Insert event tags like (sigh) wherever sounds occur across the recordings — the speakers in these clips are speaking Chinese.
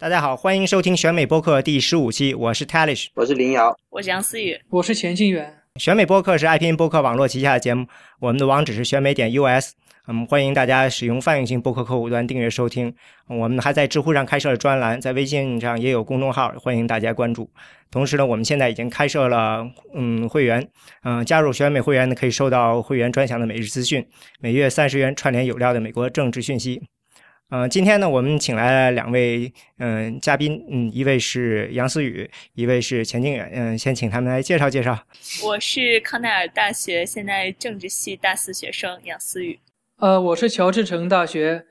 大家好，欢迎收听选美播客第十五期，我是 Talish，我是林瑶，我是杨思雨，我是钱静远。选美播客是 IPN 播客网络旗下的节目，我们的网址是选美点 US，嗯，欢迎大家使用泛用型播客客户端订阅收听。我们还在知乎上开设了专栏，在微信上也有公众号，欢迎大家关注。同时呢，我们现在已经开设了嗯会员，嗯，加入选美会员呢可以收到会员专享的每日资讯，每月三十元串联有料的美国政治讯息。嗯，今天呢，我们请来了两位嗯嘉宾，嗯，一位是杨思雨，一位是钱静远，嗯，先请他们来介绍介绍。我是康奈尔大学现在政治系大四学生杨思雨。呃，我是乔治城大学，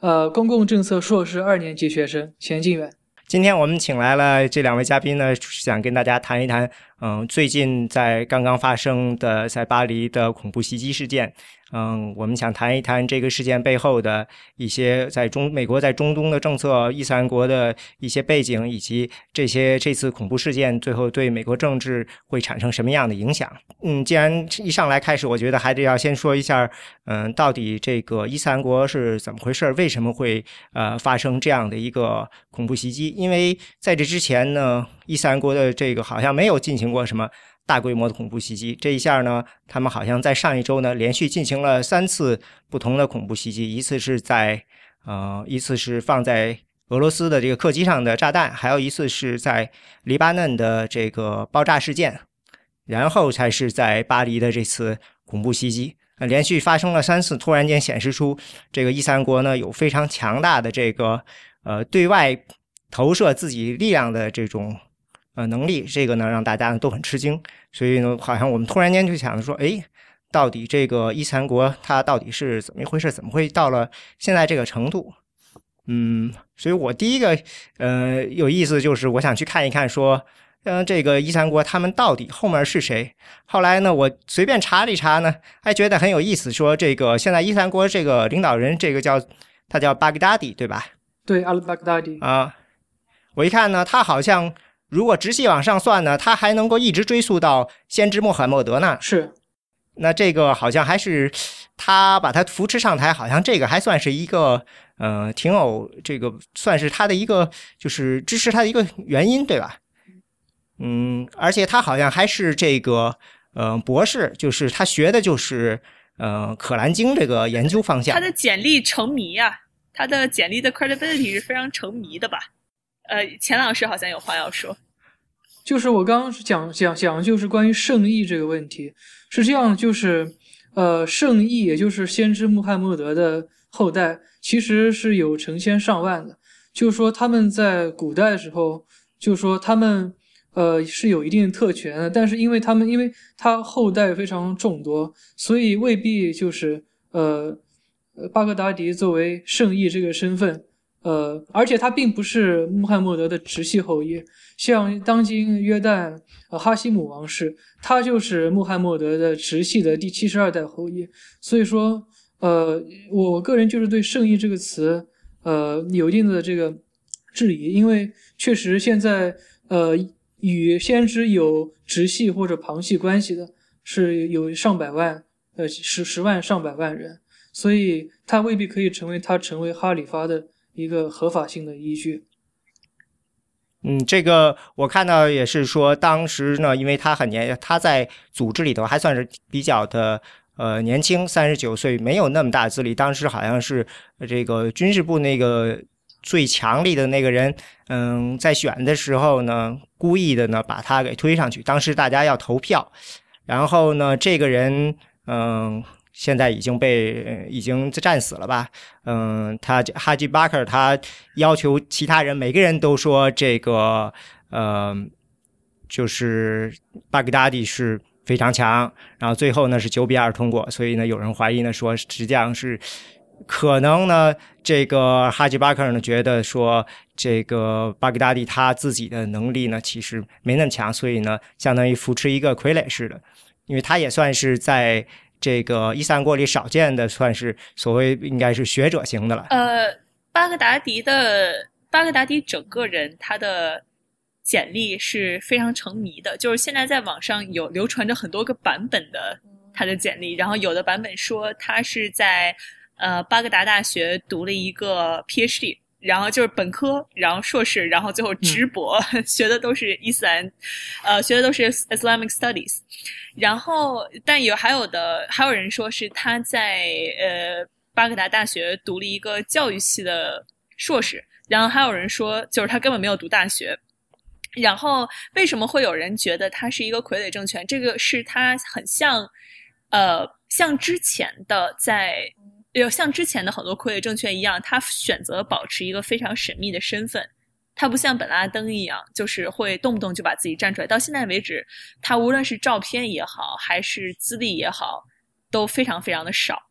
呃，公共政策硕士二年级学生钱静远。今天我们请来了这两位嘉宾呢，想跟大家谈一谈，嗯，最近在刚刚发生的在巴黎的恐怖袭击事件。嗯，我们想谈一谈这个事件背后的一些在中美国在中东的政策、伊斯兰国的一些背景，以及这些这次恐怖事件最后对美国政治会产生什么样的影响。嗯，既然一上来开始，我觉得还得要先说一下，嗯，到底这个伊斯兰国是怎么回事？为什么会呃发生这样的一个恐怖袭击？因为在这之前呢，伊斯兰国的这个好像没有进行过什么。大规模的恐怖袭击，这一下呢，他们好像在上一周呢，连续进行了三次不同的恐怖袭击，一次是在呃，一次是放在俄罗斯的这个客机上的炸弹，还有一次是在黎巴嫩的这个爆炸事件，然后才是在巴黎的这次恐怖袭击，连续发生了三次，突然间显示出这个伊斯兰国呢有非常强大的这个呃对外投射自己力量的这种。呃，能力这个呢，让大家呢都很吃惊，所以呢，好像我们突然间就想着说，哎，到底这个伊斯兰国它到底是怎么一回事？怎么会到了现在这个程度？嗯，所以我第一个呃有意思就是我想去看一看，说，嗯，这个伊斯兰国他们到底后面是谁？后来呢，我随便查了一查呢，还觉得很有意思，说这个现在伊斯兰国这个领导人，这个叫他叫巴格达迪，对吧？对，阿拉巴格达迪啊，我一看呢，他好像。如果直系往上算呢，他还能够一直追溯到先知穆罕默德呢。是，那这个好像还是他把他扶持上台，好像这个还算是一个，呃，挺有这个算是他的一个就是支持他的一个原因，对吧？嗯，而且他好像还是这个，呃，博士，就是他学的就是呃《可兰经》这个研究方向。他的简历成谜呀，他的简历的 credibility 是非常成谜的吧？呃，钱老师好像有话要说。就是我刚刚讲讲讲，就是关于圣意这个问题，是这样，就是呃，圣意也就是先知穆罕默德的后代，其实是有成千上万的。就是说他们在古代的时候，就是说他们呃是有一定特权的，但是因为他们因为他后代非常众多，所以未必就是呃巴格达迪作为圣意这个身份。呃，而且他并不是穆罕默德的直系后裔，像当今约旦呃哈希姆王室，他就是穆罕默德的直系的第七十二代后裔。所以说，呃，我个人就是对“圣裔”这个词，呃，有一定的这个质疑，因为确实现在，呃，与先知有直系或者旁系关系的是有上百万，呃，十十万上百万人，所以他未必可以成为他成为哈里发的。一个合法性的依据。嗯，这个我看到也是说，当时呢，因为他很年，他在组织里头还算是比较的呃年轻，三十九岁，没有那么大资历。当时好像是这个军事部那个最强力的那个人，嗯，在选的时候呢，故意的呢把他给推上去。当时大家要投票，然后呢，这个人嗯。现在已经被已经战死了吧？嗯，他哈吉巴克他要求其他人每个人都说这个呃，就是巴格达迪是非常强，然后最后呢是九比二通过，所以呢有人怀疑呢说实际上是可能呢这个哈吉巴克尔呢觉得说这个巴格达迪他自己的能力呢其实没那么强，所以呢相当于扶持一个傀儡似的，因为他也算是在。这个伊斯兰国里少见的，算是所谓应该是学者型的了。呃，巴格达迪的巴格达迪整个人他的简历是非常成谜的，就是现在在网上有流传着很多个版本的他的简历，然后有的版本说他是在呃巴格达大学读了一个 PhD，然后就是本科，然后硕士，然后最后直博，(laughs) 学的都是伊斯兰，呃，学的都是 Islamic Studies。然后，但有还有的还有人说是他在呃巴格达大学读了一个教育系的硕士，然后还有人说就是他根本没有读大学。然后为什么会有人觉得他是一个傀儡政权？这个是他很像，呃，像之前的在。有像之前的很多傀儡政权一样，他选择保持一个非常神秘的身份，他不像本拉登一样，就是会动不动就把自己站出来。到现在为止，他无论是照片也好，还是资历也好，都非常非常的少。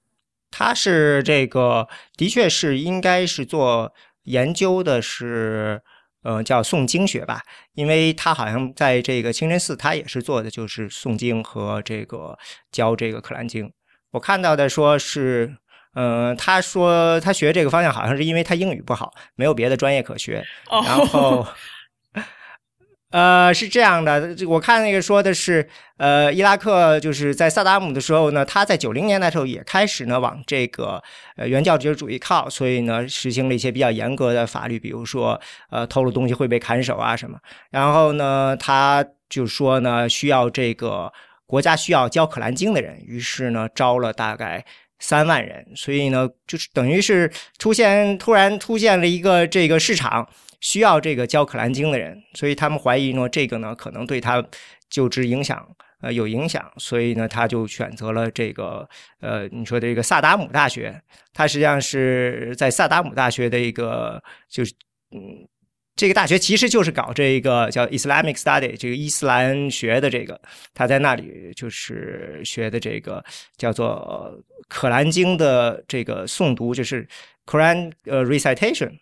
他是这个，的确是应该是做研究的，是呃叫诵经学吧，因为他好像在这个清真寺，他也是做的就是诵经和这个教这个可兰经。我看到的说是。嗯，他说他学这个方向好像是因为他英语不好，没有别的专业可学。然后，(laughs) 呃，是这样的，我看那个说的是，呃，伊拉克就是在萨达姆的时候呢，他在九零年代时候也开始呢往这个呃原教旨主义靠，所以呢实行了一些比较严格的法律，比如说呃偷了东西会被砍手啊什么。然后呢，他就说呢需要这个国家需要教可兰经的人，于是呢招了大概。三万人，所以呢，就是等于是出现突然出现了一个这个市场需要这个教可兰经的人，所以他们怀疑呢，这个呢可能对他就职影响呃有影响，所以呢他就选择了这个呃你说的这个萨达姆大学，他实际上是在萨达姆大学的一个就是嗯。这个大学其实就是搞这个叫 Islamic Study 这个伊斯兰学的这个，他在那里就是学的这个叫做《可兰经》的这个诵读，就是 Quran 呃 recitation。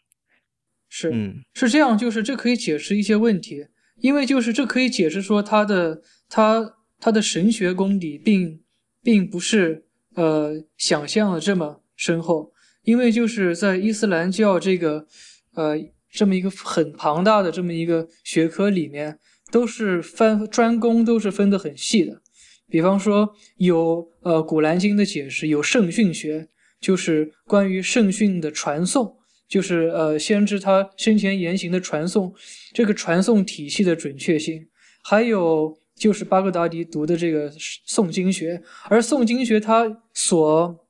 是，嗯，是这样，就是这可以解释一些问题，因为就是这可以解释说他的他他的神学功底并并不是呃想象的这么深厚，因为就是在伊斯兰教这个呃。这么一个很庞大的这么一个学科里面，都是分专攻，都是分得很细的。比方说，有呃《古兰经》的解释，有圣训学，就是关于圣训的传颂，就是呃先知他生前言行的传送，这个传送体系的准确性。还有就是巴格达迪读的这个诵经学，而诵经学它所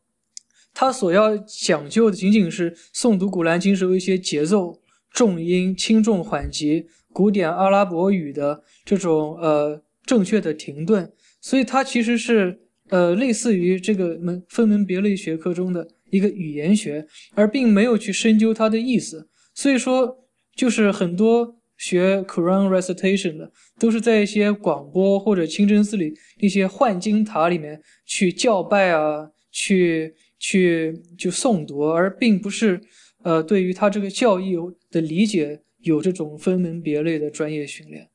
它所要讲究的，仅仅是诵读《古兰经》时候一些节奏。重音轻重缓急，古典阿拉伯语的这种呃正确的停顿，所以它其实是呃类似于这个门分门别类学科中的一个语言学，而并没有去深究它的意思。所以说，就是很多学 Quran recitation 的，都是在一些广播或者清真寺里一些幻经塔里面去叫拜啊，去去就诵读，而并不是。呃，对于他这个教义的理解，有这种分门别类的专业训练。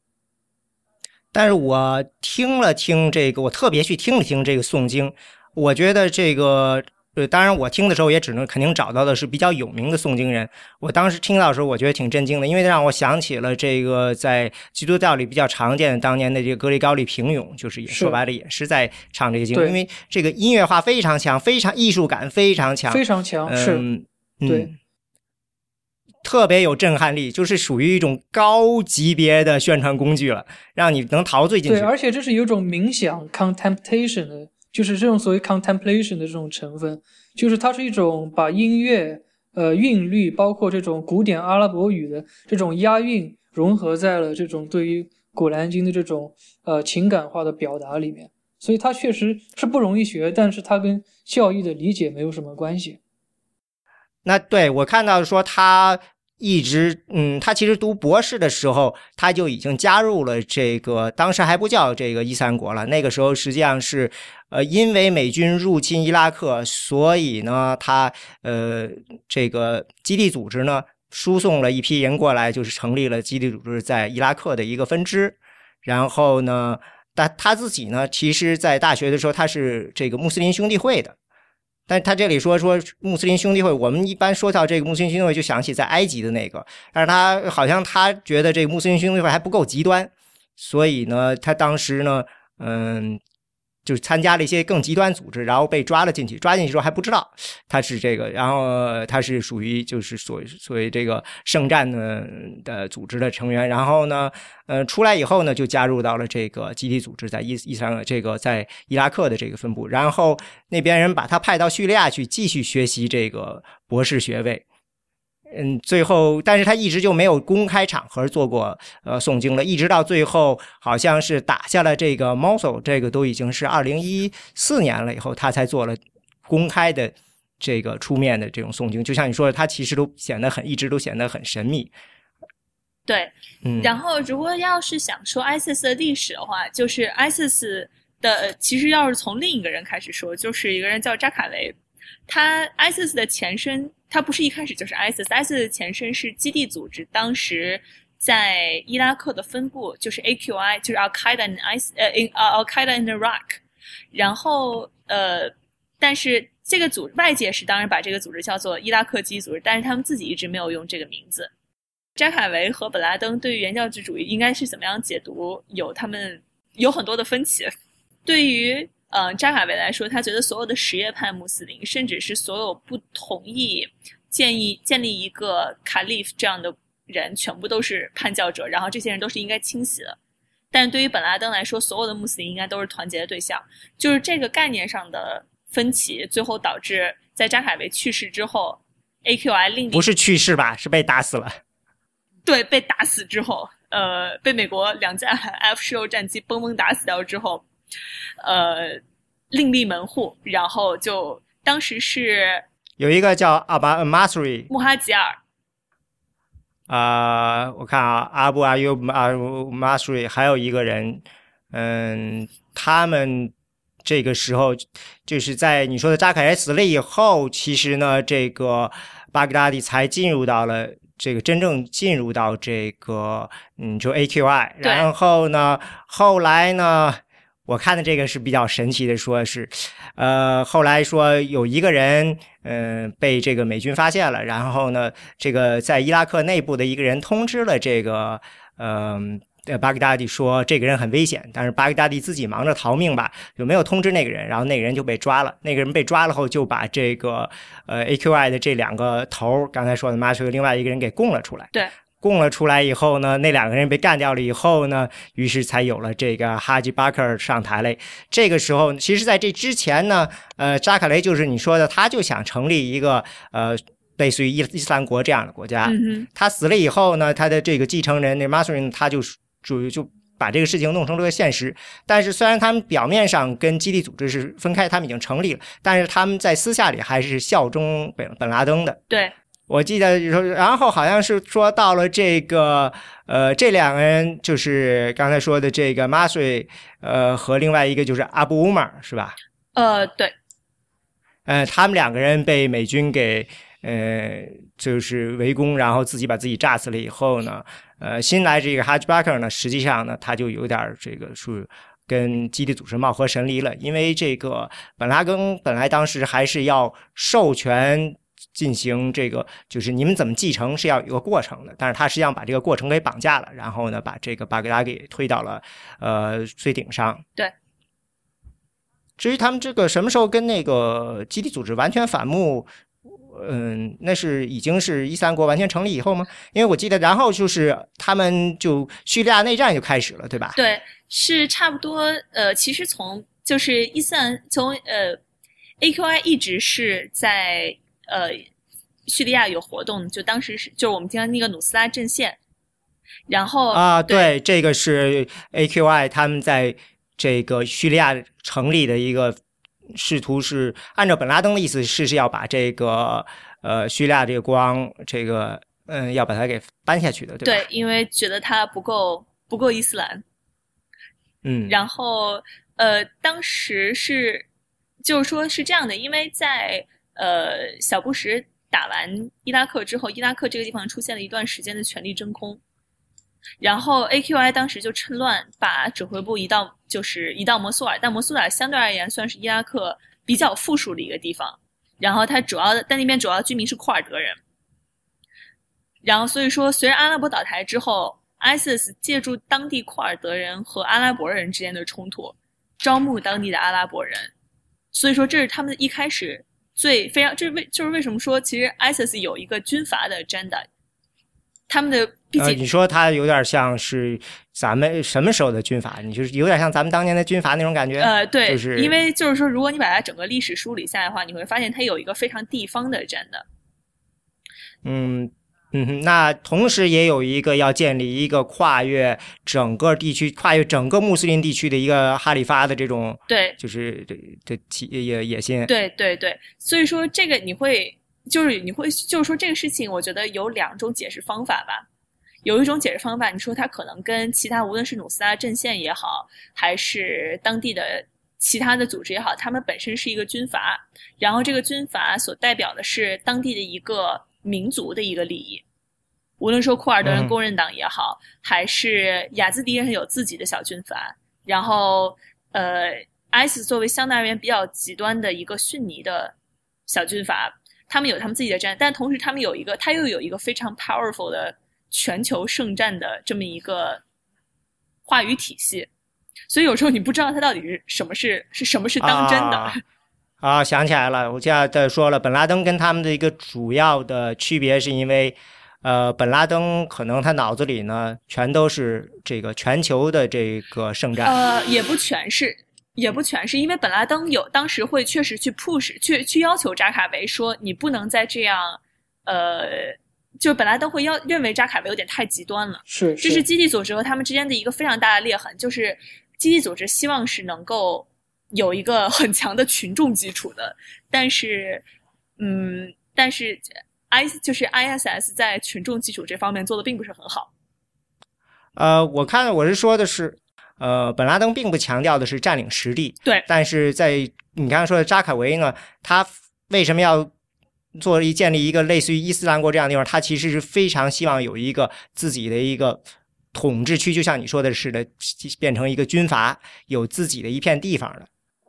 但是我听了听这个，我特别去听了听这个诵经，我觉得这个，呃，当然我听的时候也只能肯定找到的是比较有名的诵经人。我当时听到的时候，我觉得挺震惊的，因为让我想起了这个在基督教里比较常见的当年的这个格里高利平勇，就是也说白了也是在唱这个经，因为这个音乐化非常强，非常艺术感非常强，非常强，是，对。特别有震撼力，就是属于一种高级别的宣传工具了，让你能陶醉进去。对，而且这是有种冥想 （contemplation） 的，就是这种所谓 contemplation 的这种成分，就是它是一种把音乐、呃韵律，包括这种古典阿拉伯语的这种押韵，融合在了这种对于《古兰经》的这种呃情感化的表达里面。所以它确实是不容易学，但是它跟教义的理解没有什么关系。那对我看到说他。一直，嗯，他其实读博士的时候，他就已经加入了这个，当时还不叫这个伊斯兰国了。那个时候实际上是，呃，因为美军入侵伊拉克，所以呢，他呃，这个基地组织呢，输送了一批人过来，就是成立了基地组织在伊拉克的一个分支。然后呢，但他自己呢，其实在大学的时候，他是这个穆斯林兄弟会的。但他这里说说穆斯林兄弟会，我们一般说到这个穆斯林兄弟会，就想起在埃及的那个。但是他好像他觉得这个穆斯林兄弟会还不够极端，所以呢，他当时呢，嗯，就参加了一些更极端组织，然后被抓了进去。抓进去之后还不知道他是这个，然后他是属于就是所所谓这个圣战的的组织的成员。然后呢，呃，出来以后呢，就加入到了这个集体组织，在伊伊斯兰这个在伊拉克的这个分部。然后那边人把他派到叙利亚去继续学习这个博士学位。嗯，最后，但是他一直就没有公开场合做过呃诵经了，一直到最后，好像是打下了这个 Mosul，这个都已经是二零一四年了以后，他才做了公开的这个出面的这种诵经。就像你说的，他其实都显得很，一直都显得很神秘。对，嗯，然后如果要是想说 ISIS 的历史的话，就是 ISIS 的，其实要是从另一个人开始说，就是一个人叫扎卡维，他 ISIS 的前身。它不是一开始就是 ISIS，ISIS 的前身是基地组织，当时在伊拉克的分部就是 AQI，就是 Al Qaeda in I 呃 in Al Qaeda in Iraq。然后呃，但是这个组外界是当然把这个组织叫做伊拉克基地组织，但是他们自己一直没有用这个名字。扎卡维和本拉登对于原教旨主义应该是怎么样解读，有他们有很多的分歧。对于嗯，扎卡维来说，他觉得所有的什叶派穆斯林，甚至是所有不同意建议建立一个卡利夫这样的人，全部都是叛教者，然后这些人都是应该清洗的。但是对于本拉登来说，所有的穆斯林应该都是团结的对象。就是这个概念上的分歧，最后导致在扎卡维去世之后，AQI 另不是去世吧？是被打死了。对，被打死之后，呃，被美国两架 F 十六战机嘣嘣打死掉之后。呃，另立门户，然后就当时是有一个叫阿巴马苏瑞穆哈吉尔，啊，我看啊，阿布阿尤阿马苏瑞，还有一个人，嗯，他们这个时候就是在你说的扎凯死了以后，其实呢，这个巴格达迪才进入到了这个真正进入到这个嗯，就 AQI，然后呢，后来呢。我看的这个是比较神奇的，说是，呃，后来说有一个人，嗯，被这个美军发现了，然后呢，这个在伊拉克内部的一个人通知了这个，嗯，巴格达迪说这个人很危险，但是巴格达迪自己忙着逃命吧，就没有通知那个人，然后那个人就被抓了。那个人被抓了后，就把这个，呃，AQI 的这两个头，刚才说的马修另外一个人给供了出来。对。供了出来以后呢，那两个人被干掉了以后呢，于是才有了这个哈吉巴克尔上台嘞。这个时候，其实在这之前呢，呃，扎卡雷就是你说的，他就想成立一个呃，类似于伊伊斯兰国这样的国家。他死了以后呢，他的这个继承人那马苏林，他就属于就把这个事情弄成了个现实。但是虽然他们表面上跟基地组织是分开，他们已经成立了，但是他们在私下里还是效忠本本拉登的。对。我记得说，然后好像是说到了这个，呃，这两个人就是刚才说的这个马瑞，呃，和另外一个就是阿布乌马，是吧？呃，对。呃，他们两个人被美军给，呃，就是围攻，然后自己把自己炸死了以后呢，呃，新来这个哈吉巴克呢，实际上呢，他就有点这个是跟基地组织貌合神离了，因为这个本拉登本来当时还是要授权。进行这个就是你们怎么继承是要有个过程的，但是他实际上把这个过程给绑架了，然后呢，把这个巴格达给推到了呃最顶上。对。至于他们这个什么时候跟那个基地组织完全反目，嗯，那是已经是伊斯兰国完全成立以后吗？因为我记得，然后就是他们就叙利亚内战就开始了，对吧？对，是差不多。呃，其实从就是伊斯兰从呃 AQI 一直是在。呃，叙利亚有活动，就当时是就是我们经常那个努斯拉阵线，然后啊，对，这个是 AQI 他们在这个叙利亚成立的一个试图是按照本拉登的意思是是要把这个呃叙利亚这个光这个嗯要把它给搬下去的，对对，因为觉得它不够不够伊斯兰，嗯，然后呃当时是就是说是这样的，因为在。呃，小布什打完伊拉克之后，伊拉克这个地方出现了一段时间的权力真空，然后 AQI 当时就趁乱把指挥部移到就是移到摩苏尔，但摩苏尔相对而言算是伊拉克比较富庶的一个地方，然后它主要的但那边主要居民是库尔德人，然后所以说随着阿拉伯倒台之后，ISIS 借助当地库尔德人和阿拉伯人之间的冲突。招募当地的阿拉伯人。所以说，这是他们一开始最非常，这是为就是为什么说，其实 ISIS 有一个军阀的 agenda，他们的毕呃，竟你说他有点像是咱们什么时候的军阀？你就是有点像咱们当年的军阀那种感觉。呃，对，就是因为就是说，如果你把它整个历史梳理下来的话，你会发现它有一个非常地方的 agenda。嗯嗯哼，那同时也有一个要建立一个跨越整个地区、跨越整个穆斯林地区的一个哈里发的这种，对，就是这这起野野心。对对对，所以说这个你会就是你会就是说这个事情，我觉得有两种解释方法吧。有一种解释方法，你说它可能跟其他无论是努斯拉阵线也好，还是当地的其他的组织也好，他们本身是一个军阀，然后这个军阀所代表的是当地的一个民族的一个利益。无论说库尔德人嗯。工人党也好，还是雅兹迪人有自己的小军阀，然后呃，IS 作为相对而言比较极端的一个逊尼的小军阀，他们有他们自己的战，但同时他们有一个，他又有一个非常 powerful 的全球圣战的这么一个话语体系，所以有时候你不知道他到底是什么是是什么是当真的。啊。(laughs) 啊，想起来了，我现在在说了，本拉登跟他们的一个主要的区别，是因为，呃，本拉登可能他脑子里呢全都是这个全球的这个圣战，呃，也不全是，也不全是，因为本拉登有当时会确实去 push 去去要求扎卡维说你不能再这样，呃，就本拉登会要认为扎卡维有点太极端了。是这是。基地组织和他们之间的一个非常大的裂痕，就是基地组织希望是能够有一个很强的群众基础的，但是，嗯，但是 I 就是 ISS 在群众基础这方面做的并不是很好。呃，我看我是说的是，呃，本拉登并不强调的是占领实地，对但是在你刚才说的扎卡维呢，他为什么要做一建立一个类似于伊斯兰国这样的地方？他其实是非常希望有一个自己的一个统治区，就像你说的似的，变成一个军阀，有自己的一片地方的。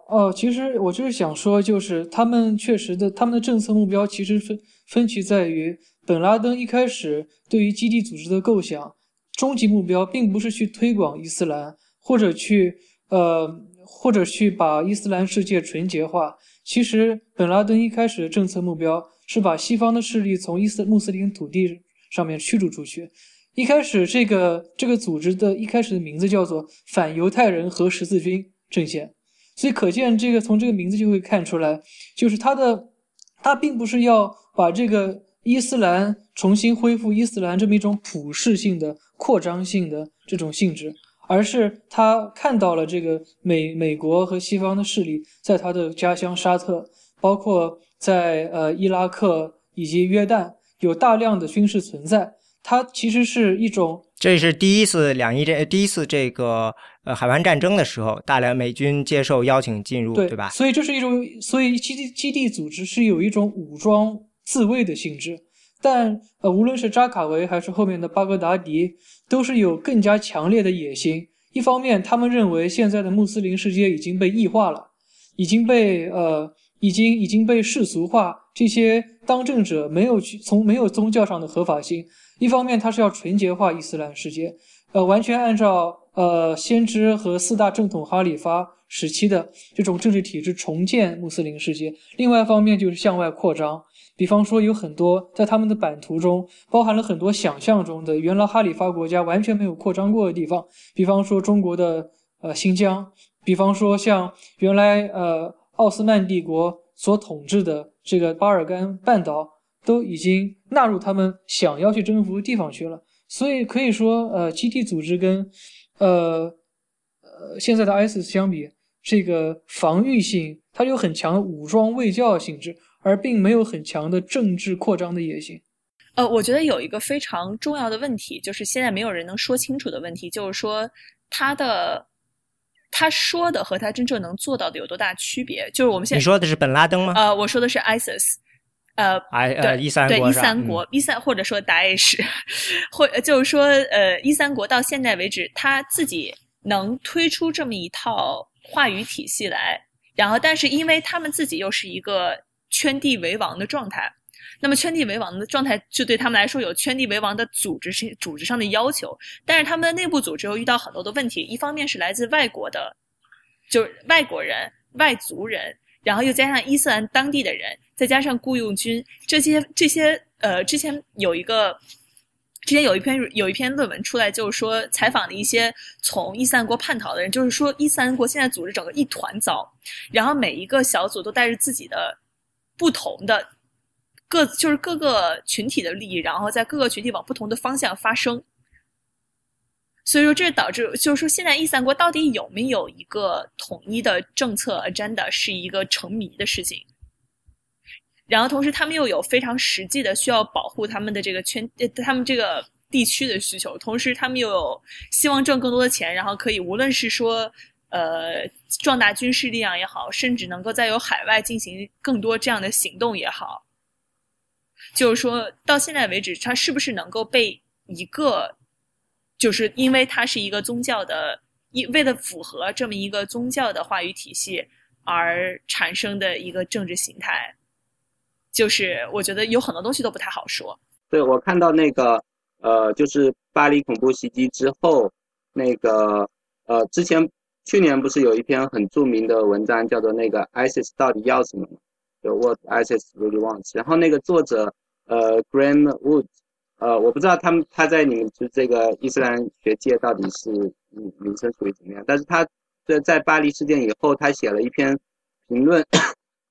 哦，其实我就是想说，就是他们确实的，他们的政策目标其实分分歧在于，本拉登一开始对于基地组织的构想，终极目标并不是去推广伊斯兰，或者去呃，或者去把伊斯兰世界纯洁化。其实本拉登一开始的政策目标是把西方的势力从伊斯穆斯林土地上面驱逐出去。一开始，这个这个组织的一开始的名字叫做反犹太人和十字军阵线。所以可见，这个从这个名字就会看出来，就是他的，他并不是要把这个伊斯兰重新恢复伊斯兰这么一种普世性的、扩张性的这种性质，而是他看到了这个美美国和西方的势力在他的家乡沙特，包括在呃伊拉克以及约旦有大量的军事存在，它其实是一种这是第一次两伊战，第一次这个呃海湾战争的时候，大量美军接受邀请进入，对对吧？所以这是一种，所以基地基地组织是有一种武装自卫的性质，但呃，无论是扎卡维还是后面的巴格达迪，都是有更加强烈的野心。一方面，他们认为现在的穆斯林世界已经被异化了，已经被呃，已经已经被世俗化，这些当政者没有去从没有宗教上的合法性。一方面，他是要纯洁化伊斯兰世界，呃，完全按照呃先知和四大正统哈里发时期的这种政治体制重建穆斯林世界。另外一方面就是向外扩张，比方说有很多在他们的版图中包含了很多想象中的原来哈里发国家完全没有扩张过的地方，比方说中国的呃新疆，比方说像原来呃奥斯曼帝国所统治的这个巴尔干半岛。都已经纳入他们想要去征服的地方去了，所以可以说，呃，基地组织跟，呃，呃现在的 ISIS 相比，这个防御性它有很强的武装卫教性质，而并没有很强的政治扩张的野心。呃，我觉得有一个非常重要的问题，就是现在没有人能说清楚的问题，就是说他的他说的和他真正能做到的有多大区别？就是我们现在你说的是本拉登吗？呃，我说的是 ISIS。呃，哎呃，对伊斯兰对伊国是吧嗯斯兰国，伊三或者说 Daesh，(laughs) 或就是说，呃，伊三国到现在为止，他自己能推出这么一套话语体系来，然后，但是因为他们自己又是一个圈地为王的状态，那么圈地为王的状态就对他们来说有圈地为王的组织是组织上的要求，但是他们的内部组织又遇到很多的问题，一方面是来自外国的就是外国人、外族人，然后又加上伊斯兰当地的人，再加上雇佣军，这些这些呃，之前有一个。之前有一篇有一篇论文出来，就是说采访了一些从伊斯兰国叛逃的人，就是说伊斯兰国现在组织整个一团糟，然后每一个小组都带着自己的不同的各就是各个群体的利益，然后在各个群体往不同的方向发生。所以说，这导致就是说，现在伊斯兰国到底有没有一个统一的政策 agenda，是一个成谜的事情。然后同时，他们又有非常实际的需要保护他们的这个圈，他们这个地区的需求。同时，他们又有希望挣更多的钱，然后可以无论是说，呃，壮大军事力量也好，甚至能够在有海外进行更多这样的行动也好。就是说到现在为止，它是不是能够被一个，就是因为它是一个宗教的，一为了符合这么一个宗教的话语体系而产生的一个政治形态？就是我觉得有很多东西都不太好说。对我看到那个呃，就是巴黎恐怖袭击之后，那个呃，之前去年不是有一篇很著名的文章叫做那个 ISIS 到底要什么吗？就 What ISIS really wants。然后那个作者呃 Graham Wood，呃，我不知道他们他在你们就这个伊斯兰学界到底是名名声属于怎么样，但是他在在巴黎事件以后，他写了一篇评论，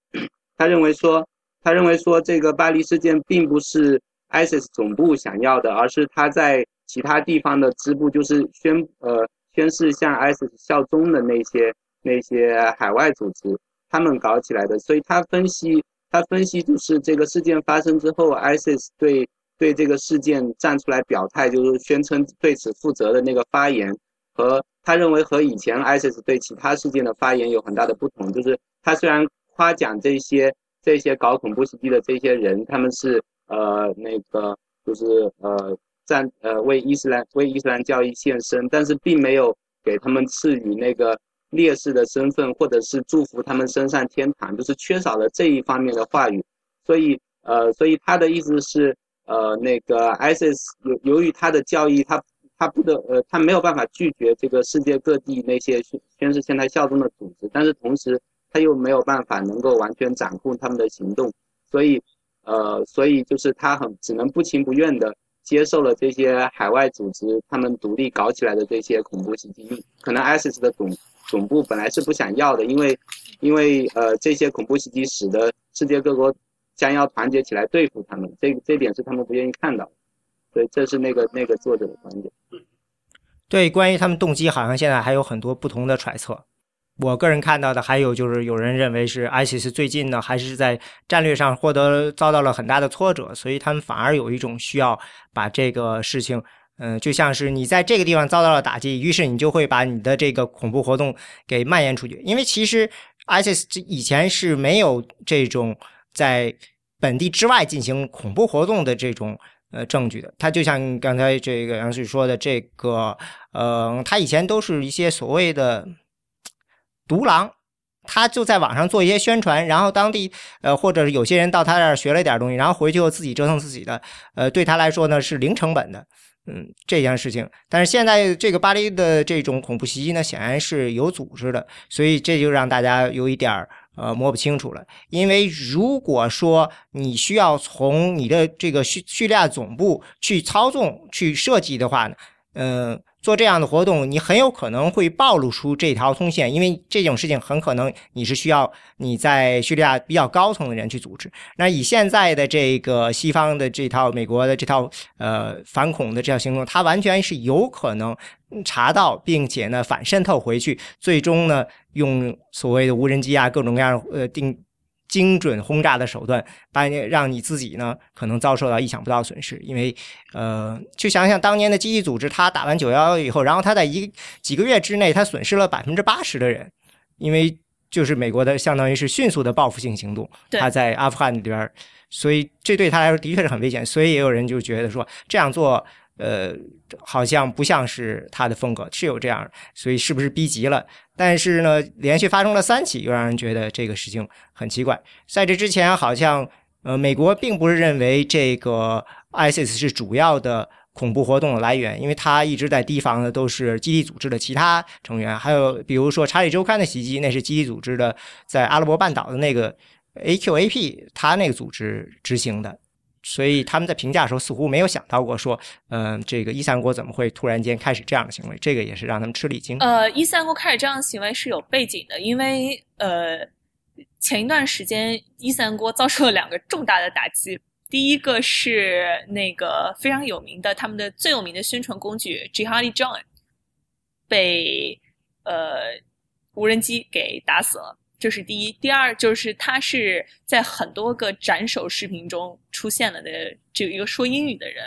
(coughs) 他认为说。他认为说，这个巴黎事件并不是 ISIS 总部想要的，而是他在其他地方的支部，就是宣呃宣誓向 ISIS 效忠的那些那些海外组织，他们搞起来的。所以他分析，他分析就是这个事件发生之后，ISIS 对对这个事件站出来表态，就是宣称对此负责的那个发言，和他认为和以前 ISIS 对其他事件的发言有很大的不同，就是他虽然夸奖这些。这些搞恐怖袭击的这些人，他们是呃那个就是呃站呃为伊斯兰为伊斯兰教义献身，但是并没有给他们赐予那个烈士的身份，或者是祝福他们升上天堂，就是缺少了这一方面的话语。所以呃所以他的意思是呃那个 ISIS 由由于他的教义，他他不得呃他没有办法拒绝这个世界各地那些宣宣誓向他效忠的组织，但是同时。他又没有办法能够完全掌控他们的行动，所以，呃，所以就是他很只能不情不愿的接受了这些海外组织他们独立搞起来的这些恐怖袭击。可能 ISIS 的总总部本来是不想要的，因为，因为呃这些恐怖袭击使得世界各国将要团结起来对付他们，这这点是他们不愿意看到。所以这是那个那个作者的观点。对，关于他们动机，好像现在还有很多不同的揣测。我个人看到的还有就是，有人认为是 ISIS 最近呢，还是在战略上获得遭到了很大的挫折，所以他们反而有一种需要把这个事情，嗯，就像是你在这个地方遭到了打击，于是你就会把你的这个恐怖活动给蔓延出去。因为其实 ISIS 以前是没有这种在本地之外进行恐怖活动的这种呃证据的。他就像刚才这个杨旭说的，这个，呃，他以前都是一些所谓的。独狼，他就在网上做一些宣传，然后当地呃，或者是有些人到他这儿学了一点东西，然后回去又自己折腾自己的，呃，对他来说呢是零成本的，嗯，这件事情。但是现在这个巴黎的这种恐怖袭击呢，显然是有组织的，所以这就让大家有一点儿呃摸不清楚了。因为如果说你需要从你的这个叙叙利亚总部去操纵、去设计的话呢，嗯。做这样的活动，你很有可能会暴露出这条通线，因为这种事情很可能你是需要你在叙利亚比较高层的人去组织。那以现在的这个西方的这套、美国的这套呃反恐的这套行动，它完全是有可能查到，并且呢反渗透回去，最终呢用所谓的无人机啊各种各样呃定。精准轰炸的手段，把你让你自己呢可能遭受到意想不到损失，因为，呃，去想想当年的基地组织，他打完九幺幺以后，然后他在一几个月之内，他损失了百分之八十的人，因为就是美国的相当于是迅速的报复性行动，他在阿富汗里边，所以这对他来说的确是很危险，所以也有人就觉得说这样做。呃，好像不像是他的风格，是有这样，所以是不是逼急了？但是呢，连续发生了三起，又让人觉得这个事情很奇怪。在这之前，好像呃，美国并不是认为这个 ISIS 是主要的恐怖活动的来源，因为他一直在提防的都是基地组织的其他成员，还有比如说《查理周刊》的袭击，那是基地组织的在阿拉伯半岛的那个 AQAP，他那个组织执行的。所以他们在评价的时候似乎没有想到过说，嗯，这个伊斯兰国怎么会突然间开始这样的行为？这个也是让他们吃了一惊。呃，伊斯兰国开始这样的行为是有背景的，因为呃，前一段时间伊斯兰国遭受了两个重大的打击。第一个是那个非常有名的，他们的最有名的宣传工具 Jihadi John 被呃无人机给打死了。这是第一，第二就是他是在很多个斩首视频中出现了的这一个说英语的人，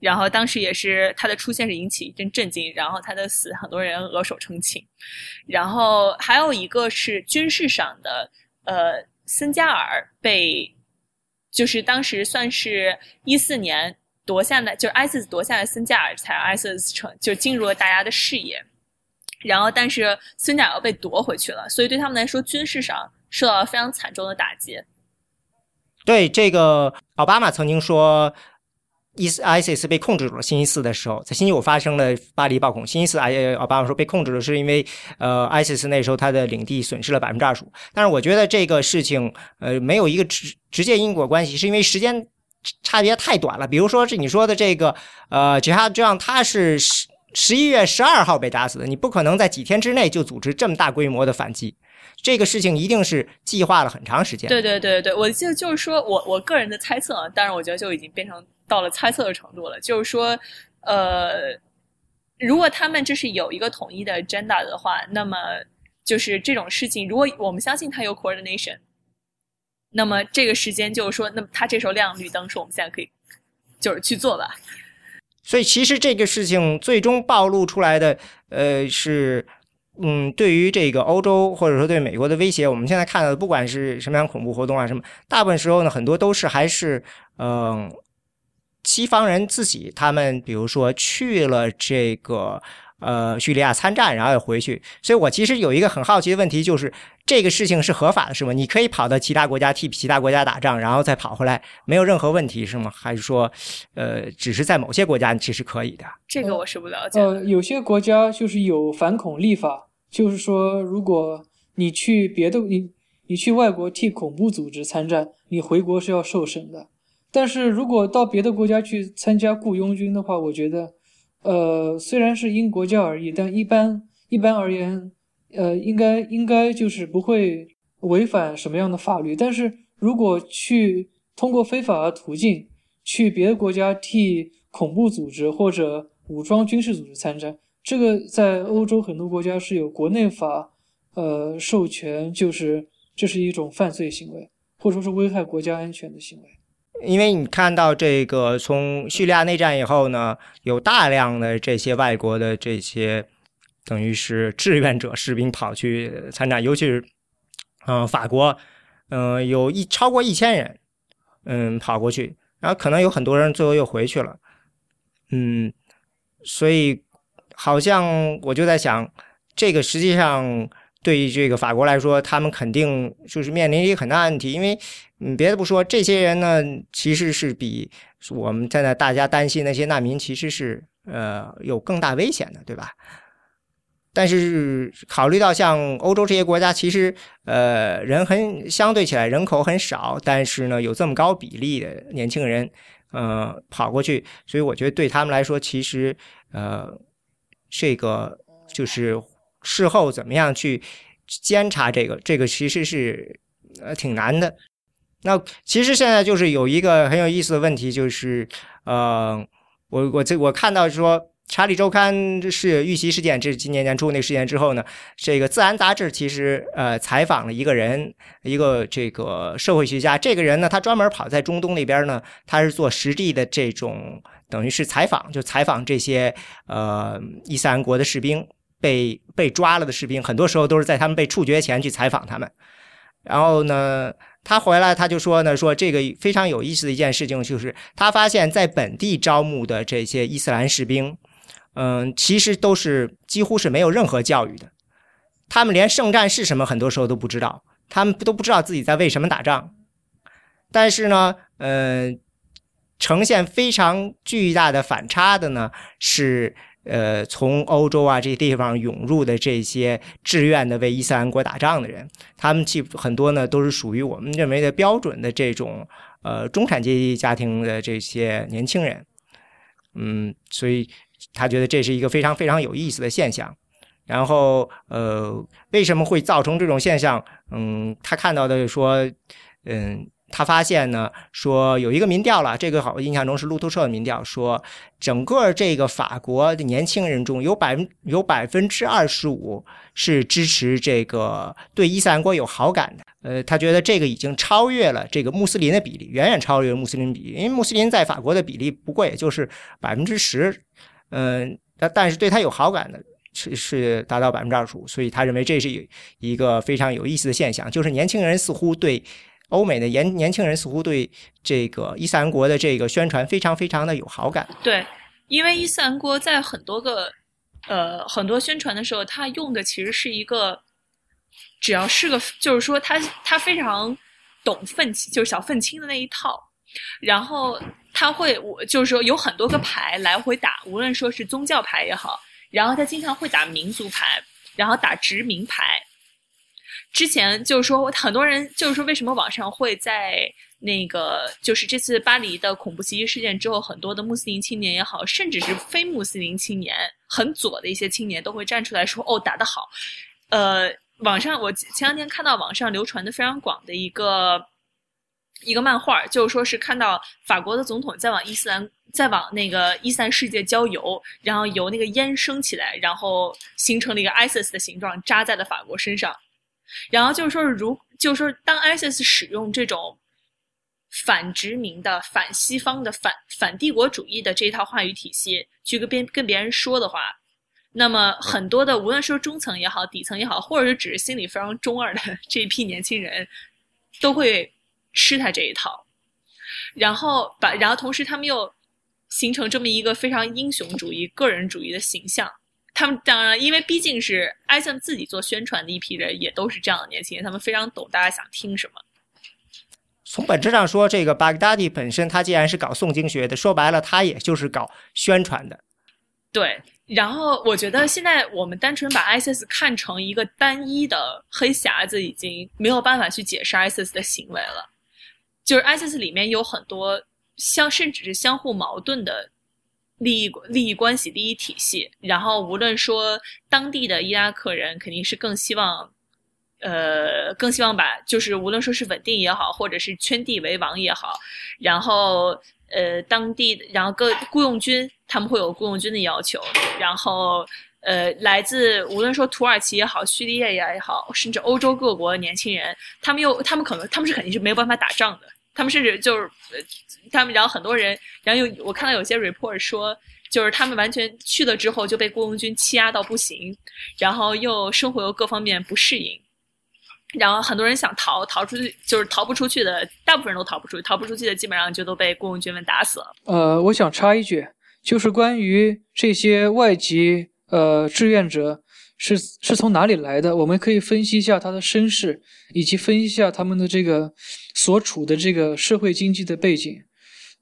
然后当时也是他的出现是引起一阵震惊，然后他的死很多人额手称庆，然后还有一个是军事上的，呃，森加尔被就是当时算是一四年夺下来，就是 ISIS 夺下来森加尔，才 ISIS 成就进入了大家的视野。然后，但是孙贾又被夺回去了，所以对他们来说，军事上受到了非常惨重的打击。对这个，奥巴马曾经说，伊 ISIS 被控制住了。星期四的时候，在星期五发生了巴黎暴恐。星期四，哎，奥巴马说被控制了，是因为呃，ISIS 那时候它的领地损失了百分之二十五。但是我觉得这个事情，呃，没有一个直直接因果关系，是因为时间差别太短了。比如说是你说的这个，呃，Jihad 这样，他是。十一月十二号被打死的，你不可能在几天之内就组织这么大规模的反击，这个事情一定是计划了很长时间。对对对对，我就就是说我我个人的猜测，当然我觉得就已经变成到了猜测的程度了。就是说，呃，如果他们这是有一个统一的 agenda 的话，那么就是这种事情，如果我们相信他有 coordination，那么这个时间就是说，那么他这时候亮绿灯，说我们现在可以就是去做吧。所以，其实这个事情最终暴露出来的，呃，是，嗯，对于这个欧洲或者说对美国的威胁，我们现在看到的，不管是什么样恐怖活动啊，什么，大部分时候呢，很多都是还是，嗯，西方人自己，他们比如说去了这个。呃，叙利亚参战，然后又回去，所以我其实有一个很好奇的问题，就是这个事情是合法的，是吗？你可以跑到其他国家替其他国家打仗，然后再跑回来，没有任何问题，是吗？还是说，呃，只是在某些国家其实可以的？这个我是不了解。呃，有些国家就是有反恐立法，就是说，如果你去别的，你你去外国替恐怖组织参战，你回国是要受审的。但是如果到别的国家去参加雇佣军的话，我觉得。呃，虽然是因国家而异，但一般一般而言，呃，应该应该就是不会违反什么样的法律。但是如果去通过非法的途径去别的国家替恐怖组织或者武装军事组织参战，这个在欧洲很多国家是有国内法呃授权，就是这是一种犯罪行为，或者说是危害国家安全的行为。因为你看到这个，从叙利亚内战以后呢，有大量的这些外国的这些等于是志愿者士兵跑去参战，尤其是嗯法国，嗯有一超过一千人，嗯跑过去，然后可能有很多人最后又回去了，嗯，所以好像我就在想，这个实际上。对于这个法国来说，他们肯定就是面临一个很大问题，因为嗯，别的不说，这些人呢，其实是比我们现在大家担心那些难民，其实是呃有更大危险的，对吧？但是考虑到像欧洲这些国家，其实呃人很相对起来人口很少，但是呢有这么高比例的年轻人呃跑过去，所以我觉得对他们来说，其实呃这个就是。事后怎么样去监察这个？这个其实是呃挺难的。那其实现在就是有一个很有意思的问题，就是呃，我我这我看到说，《查理周刊》是遇袭事件，这是今年年初那事件之后呢，这个《自然》杂志其实呃采访了一个人，一个这个社会学家。这个人呢，他专门跑在中东那边呢，他是做实地的这种等于是采访，就采访这些呃伊斯兰国的士兵。被被抓了的士兵，很多时候都是在他们被处决前去采访他们。然后呢，他回来他就说呢，说这个非常有意思的一件事情，就是他发现在本地招募的这些伊斯兰士兵，嗯，其实都是几乎是没有任何教育的，他们连圣战是什么很多时候都不知道，他们都不知道自己在为什么打仗。但是呢，嗯，呈现非常巨大的反差的呢是。呃，从欧洲啊这些地方涌入的这些志愿的为伊斯兰国打仗的人，他们其很多呢都是属于我们认为的标准的这种呃中产阶级家庭的这些年轻人，嗯，所以他觉得这是一个非常非常有意思的现象。然后呃，为什么会造成这种现象？嗯，他看到的说，嗯。他发现呢，说有一个民调了，这个好，印象中是路透社的民调，说整个这个法国的年轻人中有百分有百分之二十五是支持这个对伊斯兰国有好感的。呃，他觉得这个已经超越了这个穆斯林的比例，远远超越穆斯林比例，因为穆斯林在法国的比例不过也就是百分之十，嗯，但但是对他有好感的是是达到百分之二十五，所以他认为这是一个非常有意思的现象，就是年轻人似乎对。欧美的年年轻人似乎对这个伊斯兰国的这个宣传非常非常的有好感。对，因为伊斯兰国在很多个呃很多宣传的时候，他用的其实是一个，只要是个就是说他他非常懂愤青，就是小愤青的那一套。然后他会我就是说有很多个牌来回打，无论说是宗教牌也好，然后他经常会打民族牌，然后打殖民牌。之前就是说，很多人就是说，为什么网上会在那个就是这次巴黎的恐怖袭击事件之后，很多的穆斯林青年也好，甚至是非穆斯林青年，很左的一些青年都会站出来说：“哦，打得好。”呃，网上我前两天看到网上流传的非常广的一个一个漫画，就是说是看到法国的总统在往伊斯兰在往那个伊斯兰世界郊游，然后由那个烟升起来，然后形成了一个 ISIS 的形状，扎在了法国身上。然后就是说，如就是说，当 ISIS 使用这种反殖民的、反西方的、反反帝国主义的这一套话语体系去跟别跟别人说的话，那么很多的，无论说中层也好、底层也好，或者是只是心里非常中二的 (laughs) 这一批年轻人，都会吃他这一套。然后把，然后同时他们又形成这么一个非常英雄主义、个人主义的形象。他们当然，因为毕竟是 ISIS 自己做宣传的一批人，也都是这样的年轻人，他们非常懂大家想听什么。从本质上说，这个 Baghdadi 本身，他既然是搞诵经学的，说白了，他也就是搞宣传的。对。然后我觉得现在我们单纯把 ISIS 看成一个单一的黑匣子，已经没有办法去解释 ISIS 的行为了。就是 ISIS 里面有很多相，甚至是相互矛盾的。利益利益关系利益体系，然后无论说当地的伊拉克人肯定是更希望，呃，更希望把就是无论说是稳定也好，或者是圈地为王也好，然后呃当地然后各雇佣军他们会有雇佣军的要求，然后呃来自无论说土耳其也好，叙利亚也好，甚至欧洲各国年轻人，他们又他们可能他们是肯定是没有办法打仗的。他们甚至就是，他们然后很多人，然后有我看到有些 report 说，就是他们完全去了之后就被雇佣军欺压到不行，然后又生活又各方面不适应，然后很多人想逃逃出去，就是逃不出去的，大部分人都逃不出去，逃不出去的基本上就都被雇佣军们打死了。呃，我想插一句，就是关于这些外籍呃志愿者。是是从哪里来的？我们可以分析一下他的身世，以及分析一下他们的这个所处的这个社会经济的背景。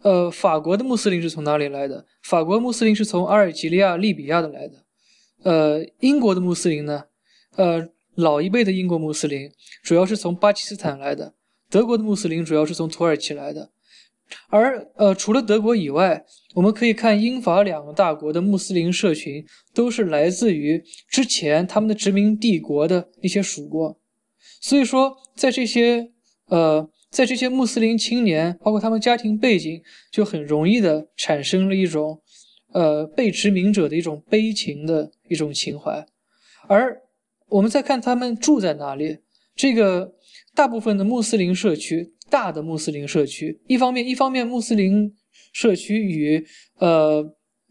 呃，法国的穆斯林是从哪里来的？法国穆斯林是从阿尔及利亚、利比亚的来的。呃，英国的穆斯林呢？呃，老一辈的英国穆斯林主要是从巴基斯坦来的。德国的穆斯林主要是从土耳其来的。而呃，除了德国以外，我们可以看英法两个大国的穆斯林社群，都是来自于之前他们的殖民帝国的一些属国。所以说，在这些呃，在这些穆斯林青年，包括他们家庭背景，就很容易的产生了一种呃被殖民者的一种悲情的一种情怀。而我们再看他们住在哪里，这个大部分的穆斯林社区。大的穆斯林社区，一方面，一方面穆斯林社区与呃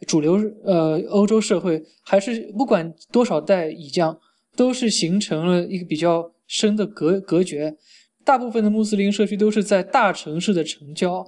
主流呃欧洲社会还是不管多少代以降，都是形成了一个比较深的隔隔绝。大部分的穆斯林社区都是在大城市的城郊，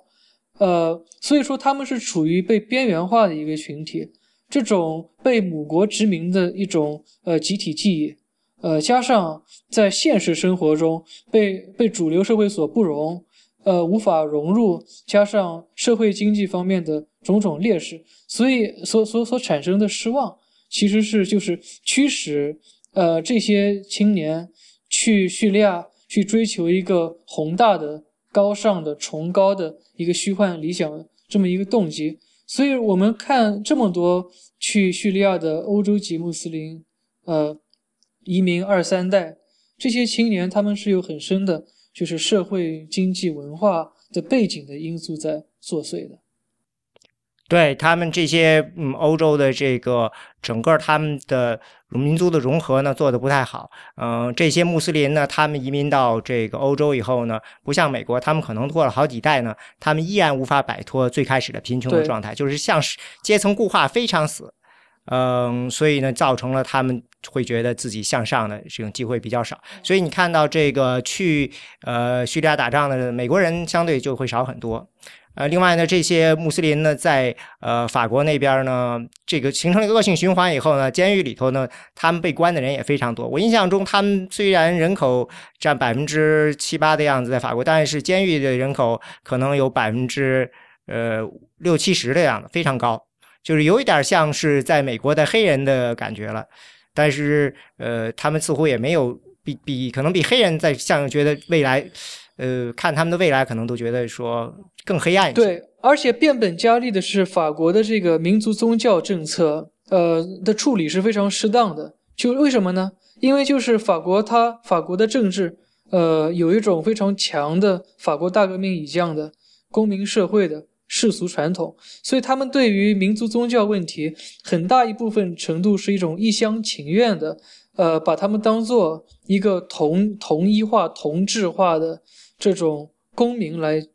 呃，所以说他们是处于被边缘化的一个群体。这种被母国殖民的一种呃集体记忆。呃，加上在现实生活中被被主流社会所不容，呃无法融入，加上社会经济方面的种种劣势，所以所所所产生的失望，其实是就是驱使呃这些青年去叙利亚去追求一个宏大的、高尚的、崇高的一个虚幻理想这么一个动机。所以我们看这么多去叙利亚的欧洲籍穆斯林，呃，移民二三代，这些青年他们是有很深的，就是社会经济文化的背景的因素在作祟的。对他们这些嗯，欧洲的这个整个他们的民族的融合呢，做的不太好。嗯，这些穆斯林呢，他们移民到这个欧洲以后呢，不像美国，他们可能过了好几代呢，他们依然无法摆脱最开始的贫穷的状态，就是像是阶层固化非常死。嗯，所以呢，造成了他们会觉得自己向上的这种机会比较少。所以你看到这个去呃叙利亚打仗的美国人相对就会少很多。呃，另外呢，这些穆斯林呢，在呃法国那边呢，这个形成了一个恶性循环以后呢，监狱里头呢，他们被关的人也非常多。我印象中，他们虽然人口占百分之七八的样子，在法国，但是监狱的人口可能有百分之呃六七十的样子，非常高，就是有一点像是在美国的黑人的感觉了。但是呃，他们似乎也没有比比可能比黑人在像觉得未来。呃，看他们的未来，可能都觉得说更黑暗一些。对，而且变本加厉的是，法国的这个民族宗教政策，呃的处理是非常适当的。就为什么呢？因为就是法国，它法国的政治，呃，有一种非常强的法国大革命以降的公民社会的世俗传统，所以他们对于民族宗教问题，很大一部分程度是一种一厢情愿的，呃，把他们当做一个同同一化、同质化的。这种公民来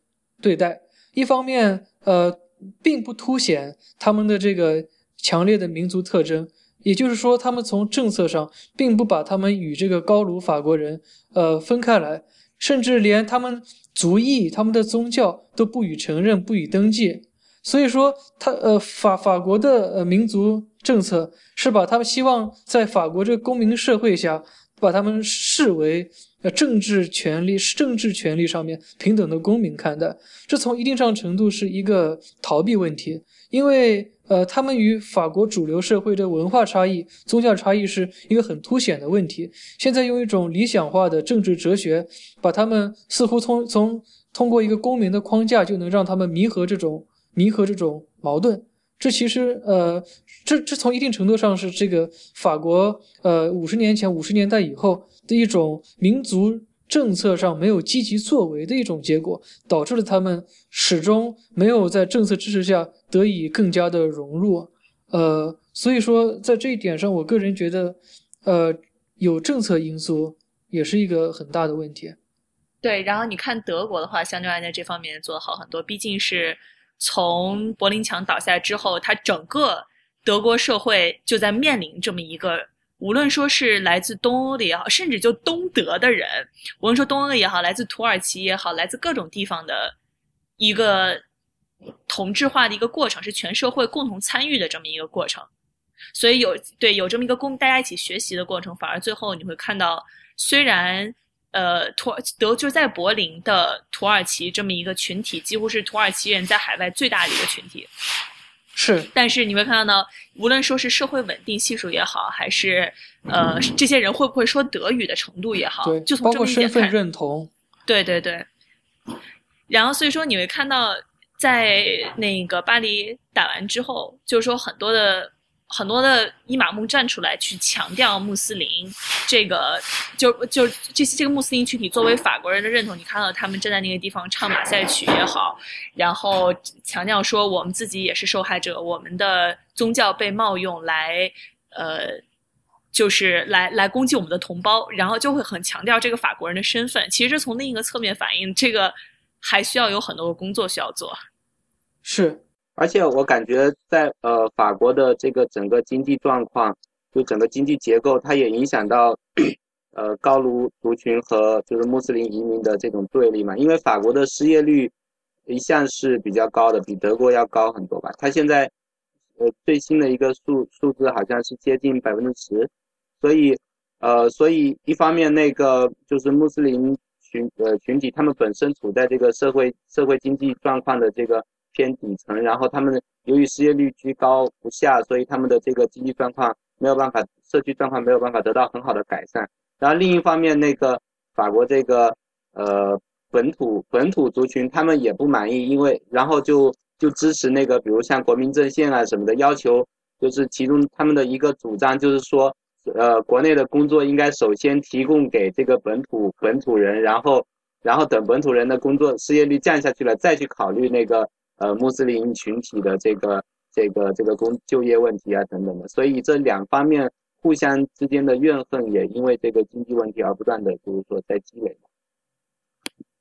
对待，一方面，呃，并不凸显他们的这个强烈的民族特征，也就是说，他们从政策上并不把他们与这个高卢法国人，呃，分开来，甚至连他们族裔、他们的宗教都不予承认、不予登记。所以说，他呃，法法国的呃民族政策是把他们希望在法国这个公民社会下，把他们视为。呃，政治权利政治权利上面平等的公民看待，这从一定上程度是一个逃避问题，因为呃，他们与法国主流社会的文化差异、宗教差异是一个很凸显的问题。现在用一种理想化的政治哲学，把他们似乎从从通过一个公民的框架就能让他们弥合这种弥合这种矛盾。这其实呃，这这从一定程度上是这个法国呃五十年前五十年代以后。的一种民族政策上没有积极作为的一种结果，导致了他们始终没有在政策支持下得以更加的融入。呃，所以说在这一点上，我个人觉得，呃，有政策因素也是一个很大的问题。对，然后你看德国的话，相对来在这方面做的好很多，毕竟是从柏林墙倒下之后，它整个德国社会就在面临这么一个。无论说是来自东欧的也好，甚至就东德的人，无论说东欧的也好，来自土耳其也好，来自各种地方的一个同质化的一个过程，是全社会共同参与的这么一个过程。所以有对有这么一个共大家一起学习的过程，反而最后你会看到，虽然呃土德就在柏林的土耳其这么一个群体，几乎是土耳其人在海外最大的一个群体。是，(laughs) 但是你会看到呢，无论说是社会稳定系数也好，还是呃这些人会不会说德语的程度也好，就从这么一点看，认同，对对对。然后所以说你会看到，在那个巴黎打完之后，就是说很多的。很多的伊玛目站出来去强调穆斯林这个，就就这些这个穆斯林群体作为法国人的认同。你看到他们站在那个地方唱马赛曲也好，然后强调说我们自己也是受害者，我们的宗教被冒用来，呃，就是来来攻击我们的同胞，然后就会很强调这个法国人的身份。其实从另一个侧面反映，这个还需要有很多的工作需要做。是。而且我感觉，在呃法国的这个整个经济状况，就整个经济结构，它也影响到 (clears throat) 呃高卢族群和就是穆斯林移民的这种对立嘛。因为法国的失业率一向是比较高的，比德国要高很多吧。它现在呃最新的一个数数字好像是接近百分之十，所以呃所以一方面那个就是穆斯林群呃群体，他们本身处在这个社会社会经济状况的这个偏底层，然后他们由于失业率居高不下，所以他们的这个经济状况没有办法，社区状况没有办法得到很好的改善。然后另一方面，那个法国这个呃本土本土族群他们也不满意，因为然后就就支持那个比如像国民阵线啊什么的要求，就是其中他们的一个主张就是说。呃，国内的工作应该首先提供给这个本土本土人，然后，然后等本土人的工作失业率降下去了，再去考虑那个呃穆斯林群体的这个这个这个工就业问题啊等等的。所以这两方面互相之间的怨恨也因为这个经济问题而不断的就是说在积累。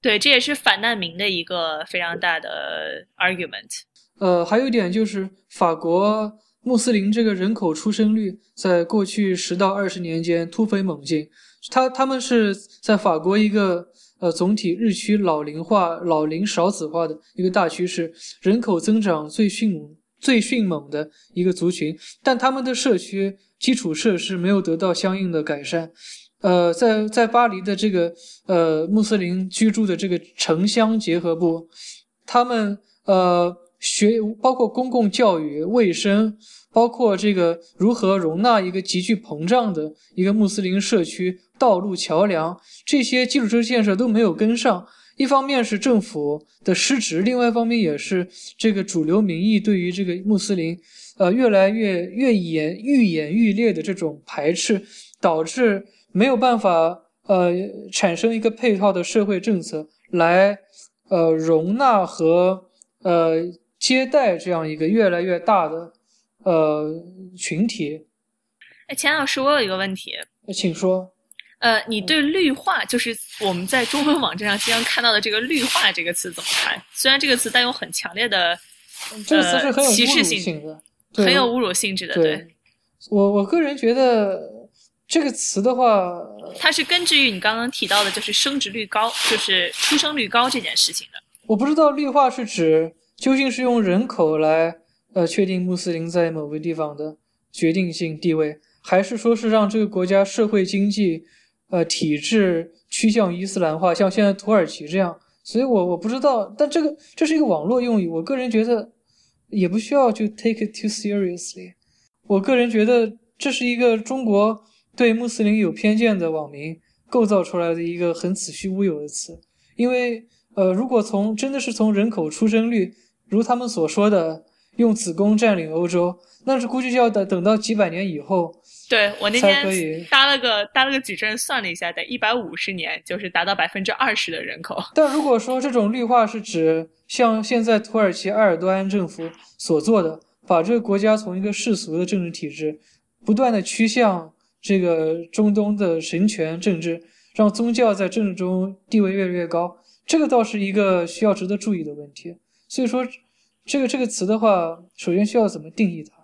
对，这也是反难民的一个非常大的 argument。呃，还有一点就是法国。穆斯林这个人口出生率在过去十到二十年间突飞猛进，他他们是在法国一个呃总体日趋老龄化、老龄少子化的一个大趋势，人口增长最迅猛、最迅猛的一个族群，但他们的社区基础设施没有得到相应的改善。呃，在在巴黎的这个呃穆斯林居住的这个城乡结合部，他们呃学包括公共教育、卫生。包括这个如何容纳一个急剧膨胀的一个穆斯林社区，道路、桥梁这些基础设施建设都没有跟上。一方面是政府的失职，另外一方面也是这个主流民意对于这个穆斯林，呃，越来越越演愈演愈烈的这种排斥，导致没有办法呃产生一个配套的社会政策来呃容纳和呃接待这样一个越来越大的。呃，群体。哎，钱老师，我有一个问题，请说。呃，你对绿化，就是我们在中文网站上经常看到的这个“绿化”这个词怎么看？虽然这个词带有很强烈的，这个词是很有歧视性的，很有侮辱性质的。对，我我个人觉得这个词的话，它是根植于你刚刚提到的，就是生殖率高，就是出生率高这件事情的。我不知道绿化是指究竟是用人口来。呃，确定穆斯林在某个地方的决定性地位，还是说是让这个国家社会经济，呃，体制趋向伊斯兰化，像现在土耳其这样？所以我我不知道，但这个这是一个网络用语，我个人觉得也不需要就 take it too seriously。我个人觉得这是一个中国对穆斯林有偏见的网民构造出来的一个很子虚乌有的词，因为呃，如果从真的是从人口出生率，如他们所说的。用子宫占领欧洲，那是估计就要等等到几百年以后。对我那天搭了个搭了个矩阵算了一下，得一百五十年，就是达到百分之二十的人口。但如果说这种绿化是指像现在土耳其埃尔多安政府所做的，把这个国家从一个世俗的政治体制，不断的趋向这个中东的神权政治，让宗教在政治中地位越来越高，这个倒是一个需要值得注意的问题。所以说。这个这个词的话，首先需要怎么定义它？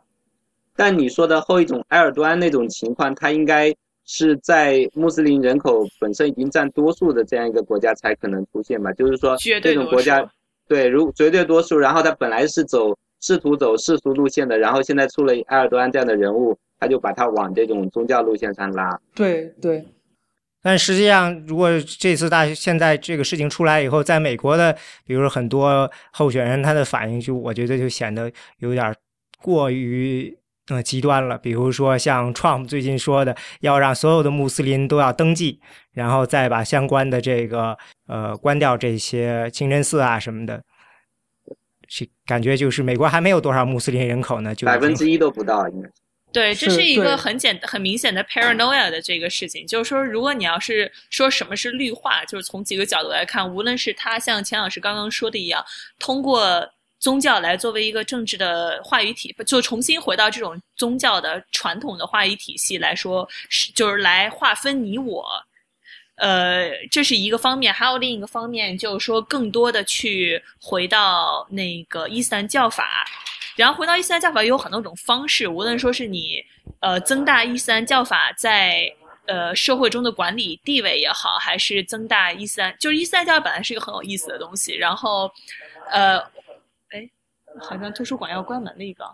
但你说的后一种埃尔多安那种情况，它应该是在穆斯林人口本身已经占多数的这样一个国家才可能出现吧？就是说这种国家，对，如绝对多数，然后他本来是走试图走世俗路线的，然后现在出了埃尔多安这样的人物，他就把他往这种宗教路线上拉。对对。但实际上，如果这次大现在这个事情出来以后，在美国的，比如说很多候选人，他的反应就我觉得就显得有点过于呃极端了。比如说像 Trump 最近说的，要让所有的穆斯林都要登记，然后再把相关的这个呃关掉这些清真寺啊什么的，是感觉就是美国还没有多少穆斯林人口呢，就百分之一都不到，应该。对，这是一个很简、很明显的 paranoia 的这个事情，就是说，如果你要是说什么是绿化，就是从几个角度来看，无论是他像钱老师刚刚说的一样，通过宗教来作为一个政治的话语体，就重新回到这种宗教的传统的话语体系来说，是就是来划分你我，呃，这是一个方面，还有另一个方面，就是说更多的去回到那个伊斯兰教法。然后回到伊斯兰教法，有很多种方式，无论说是你，呃，增大伊斯兰教法在呃社会中的管理地位也好，还是增大伊斯兰，就是伊斯兰教本来是一个很有意思的东西。然后，呃，好像图书馆要关门了一个，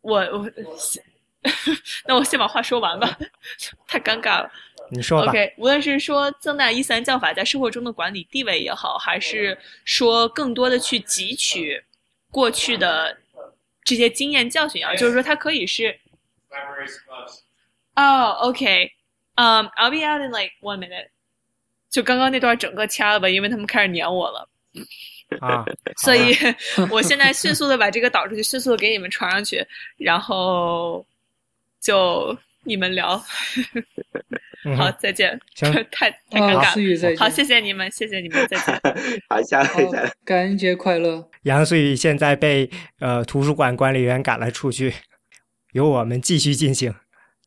我我，(laughs) 那我先把话说完吧，太尴尬了。你说吧。OK，无论是说增大伊斯兰教法在生活中的管理地位也好，还是说更多的去汲取过去的这些经验教训也好，就是说它可以是 Memories clubs. 哦、o k 嗯、i l l be out in like one minute。就刚刚那段整个掐了吧，因为他们开始撵我了，(laughs) 啊，(laughs) 所以我现在迅速的把这个导出去，迅速的给你们传上去，然后就你们聊。好，再见。行 (laughs) 太太尴啊，尬了。思雨再见。好，谢谢你们，谢谢你们，再见。好，下好来下来，，感恩节快乐。杨思雨现在被呃图书馆管理员赶了出去，由我们继续进行。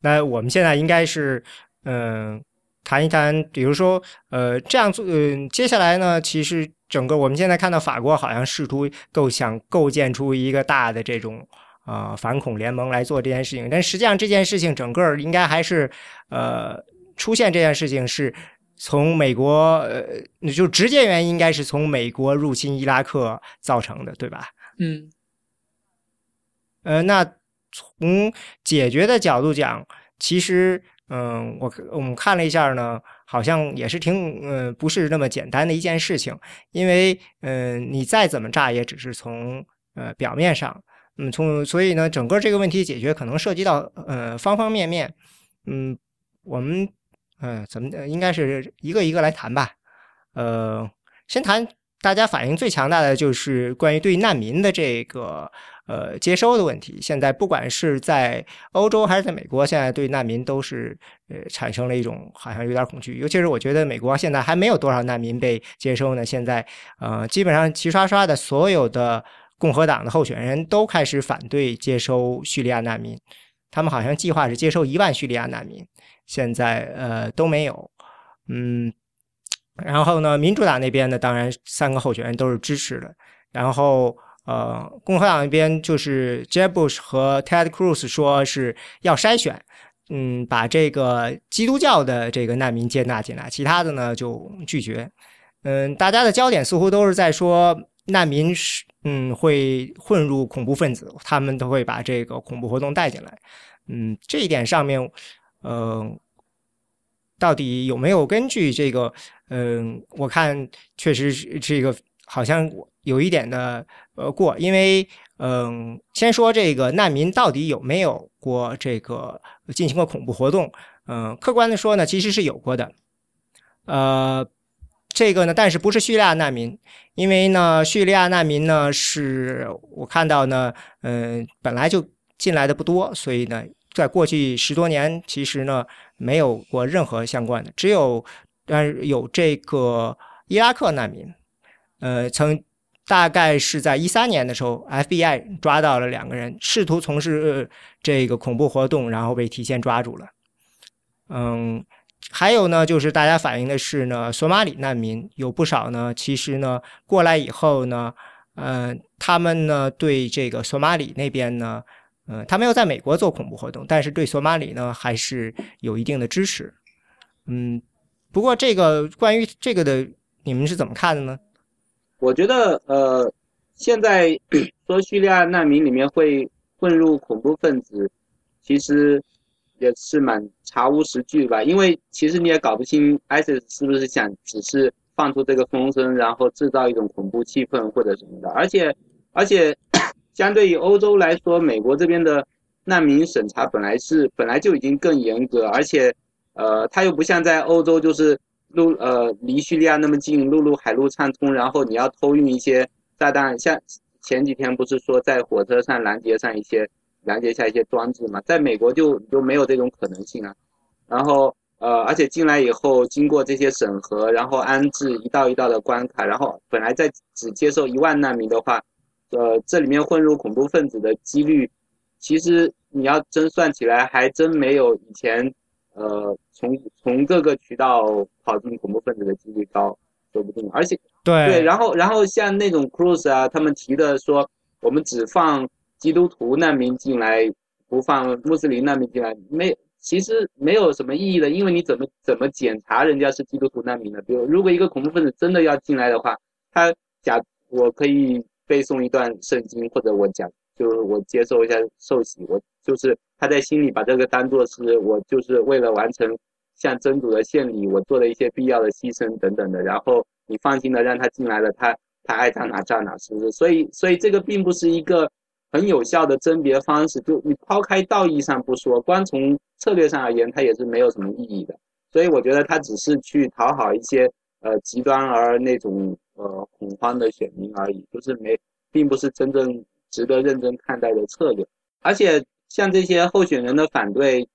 那我们现在应该是嗯、谈一谈，比如说呃这样做，嗯、接下来呢，其实整个我们现在看到法国好像试图构想构建出一个大的这种。呃，反恐联盟来做这件事情，但实际上这件事情整个应该还是呃出现这件事情是从美国呃，就直接原因应该是从美国入侵伊拉克造成的，对吧？嗯呃，那从解决的角度讲，其实，嗯、我我们看了一下呢，好像也是挺，嗯、不是那么简单的一件事情，因为，嗯、你再怎么炸，也只是从呃表面上，嗯，从所以呢，整个这个问题解决可能涉及到呃方方面面，嗯，我们，呃，怎么呃应该是一个一个来谈吧，呃，先谈大家反应最强大的就是关于对难民的这个呃接收的问题。现在不管是在欧洲还是在美国，现在对难民都是呃产生了一种好像有点恐惧。尤其是我觉得美国现在还没有多少难民被接收呢，现在呃基本上齐刷刷的所有的共和党的候选人都开始反对接收叙利亚难民，他们好像计划是接收一万叙利亚难民，现在呃都没有，嗯。然后呢，民主党那边呢，当然三个候选人都是支持的。然后呃，共和党那边就是 Jeb Bush 和 Ted Cruz 说是要筛选，嗯，把这个基督教的这个难民接纳进来，其他的呢就拒绝。嗯，大家的焦点似乎都是在说难民是嗯会混入恐怖分子，他们都会把这个恐怖活动带进来。嗯，这一点上面，呃，到底有没有根据这个？嗯，我看确实是这个好像有一点的呃过，因为嗯，先说这个难民到底有没有过这个进行过恐怖活动？嗯，客观的说呢，其实是有过的。呃，这个呢，但是不是叙利亚难民，因为呢，叙利亚难民呢是我看到呢，嗯，本来就进来的不多，所以呢，在过去十多年，其实呢没有过任何相关的，只有。但有这个伊拉克难民，呃，曾大概是在一三年的时候，FBI 抓到了两个人，试图从事这个恐怖活动，然后被提前抓住了。嗯，还有呢，就是大家反映的是呢，索马里难民有不少呢，其实呢过来以后呢，呃，他们呢对这个索马里那边呢，呃，他没有在美国做恐怖活动，但是对索马里呢还是有一定的支持。嗯。不过，这个关于这个的，你们是怎么看的呢？我觉得，呃，现在 (clears throat) 说叙利亚难民里面会混入恐怖分子，其实也是蛮查无实据吧。因为其实你也搞不清 ISIS 是不是想只是放出这个风声，然后制造一种恐怖气氛或者什么的。而且，而且 (clears throat) 相对于欧洲来说，美国这边的难民审查本来是本来就已经更严格，而且。呃，它又不像在欧洲，就是陆呃离叙利亚那么近，陆路海路畅通，然后你要偷运一些炸弹，像前几天不是说在火车上拦截上一些拦截下一些装置嘛，在美国就就没有这种可能性啊。然后呃，而且进来以后经过这些审核，然后安置一道一道的关卡，然后本来在只接受一万难民的话，呃，这里面混入恐怖分子的几率，其实你要真算起来，还真没有以前。呃，从从各个渠道跑进恐怖分子的几率高，说不定。而且对对，然后然后像那种 Cruz 啊，他们提的说，我们只放基督徒难民进来，不放穆斯林难民进来，没其实没有什么意义的，因为你怎么怎么检查人家是基督徒难民呢？比如如果一个恐怖分子真的要进来的话，他假我可以背诵一段圣经，或者我讲就是我接受一下受洗，我就是他在心里把这个当做是我就是为了完成向真主的献礼，我做了一些必要的牺牲等等的，然后你放心的让他进来了，他他爱站哪站哪，是不是？所以所以这个并不是一个很有效的甄别方式，就你抛开道义上不说，光从策略上而言，它也是没有什么意义的。所以我觉得他只是去讨好一些呃极端而那种呃恐慌的选民而已，就是没，并不是真正值得认真看待的策略。而且像这些候选人的反对，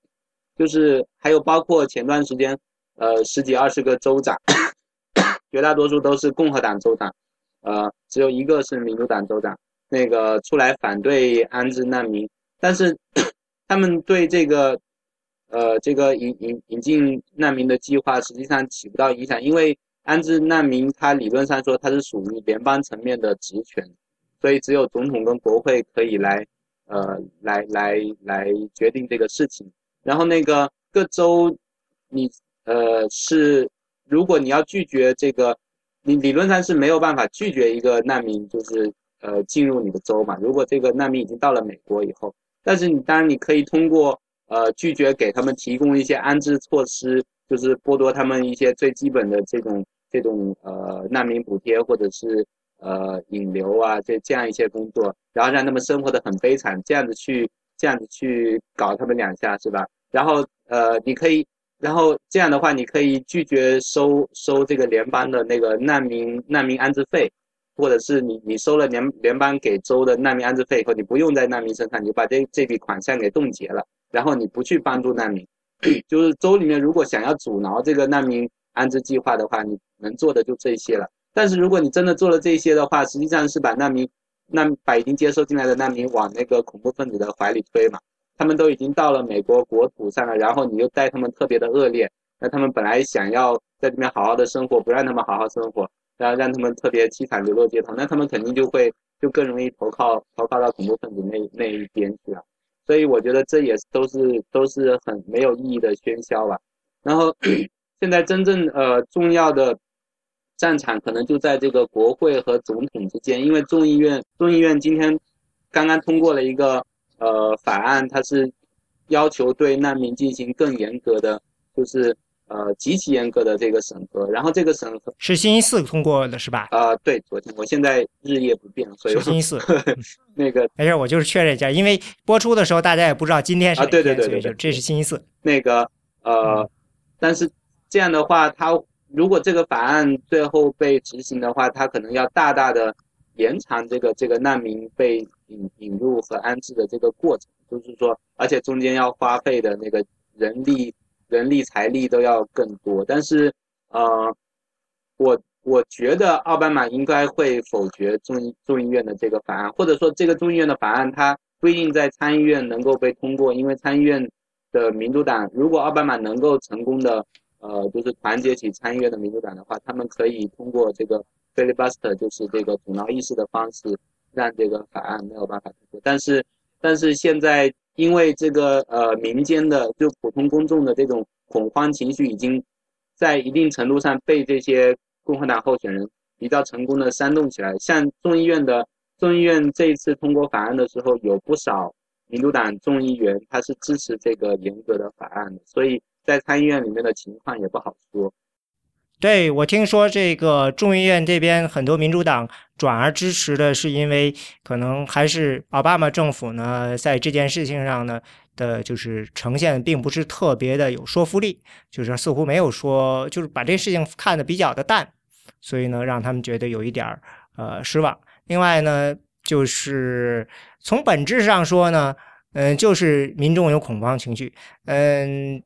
就是还有包括前段时间呃十几二十个州长，绝大多数都是共和党州长，呃只有一个是民主党州长，那个出来反对安置难民，但是他们对这个。呃，这个引引引进难民的计划实际上起不到影响，因为安置难民，它理论上说它是属于联邦层面的职权，所以只有总统跟国会可以来，呃，来来来决定这个事情。然后那个各州，你呃是，如果你要拒绝这个，你理论上是没有办法拒绝一个难民，就是呃进入你的州嘛。如果这个难民已经到了美国以后，但是你当然你可以通过。呃，拒绝给他们提供一些安置措施，就是剥夺他们一些最基本的这种这种呃难民补贴，或者是呃引流啊，这这样一些工作，然后让他们生活的很悲惨，这样子去这样子去搞他们两下是吧？然后呃，你可以，然后这样的话，你可以拒绝收收这个联邦的那个难民难民安置费，或者是你你收了联联邦给州的难民安置费以后，你不用在难民身上，你就把这这笔款项给冻结了。然后你不去帮助难民，(clears throat) 就是州里面如果想要阻挠这个难民安置计划的话，你能做的就这些了。但是如果你真的做了这些的话，实际上是把难民，那把已经接收进来的难民往那个恐怖分子的怀里推嘛。他们都已经到了美国国土上了，然后你又待他们特别的恶劣，那他们本来想要在这边好好的生活，不让他们好好生活，然后让他们特别凄惨流落街头，那他们肯定就会就更容易投靠投靠到恐怖分子那那一边去了。所以我觉得这也都是都是很没有意义的喧嚣吧。然后 (clears throat) 现在真正呃重要的战场可能就在这个国会和总统之间，因为众议院众议院今天刚刚通过了一个呃法案，它是要求对难民进行更严格的，就是。呃，极其严格的这个审核，然后这个审核是星期四通过的，是吧？啊，对，昨天，我现在日夜不变，所以星期四 (laughs) 那个没事，我就是确认一下，因为播出的时候大家也不知道今天是啊，对对对对对，这是星期四。那个呃，但是这样的话，他如果这个法案最后被执行的话，他可能要大大的延长这个这个难民被引引入和安置的这个过程，就是说，而且中间要花费的那个人力。人力财力都要更多，但是，呃，我我觉得奥巴马应该会否决众议众议院的这个法案，或者说这个众议院的法案它不一定在参议院能够被通过，因为参议院的民主党如果奥巴马能够成功的，呃，就是团结起参议院的民主党的话，他们可以通过这个 filibuster，就是这个阻挠议事的方式，让这个法案没有办法通过。但是，但是现在。因为这个呃民间的就普通公众的这种恐慌情绪，已经在一定程度上被这些共和党候选人比较成功的煽动起来。像众议院的众议院这一次通过法案的时候，有不少民主党众议员他是支持这个严格的法案的，所以在参议院里面的情况也不好说。对，我听说这个众议院这边很多民主党转而支持的是，因为可能还是奥巴马政府呢，在这件事情上呢的，就是呈现并不是特别的有说服力，就是似乎没有说，就是把这事情看得比较的淡，所以呢，让他们觉得有一点儿呃失望。另外呢，就是从本质上说呢，嗯，就是民众有恐慌情绪，嗯。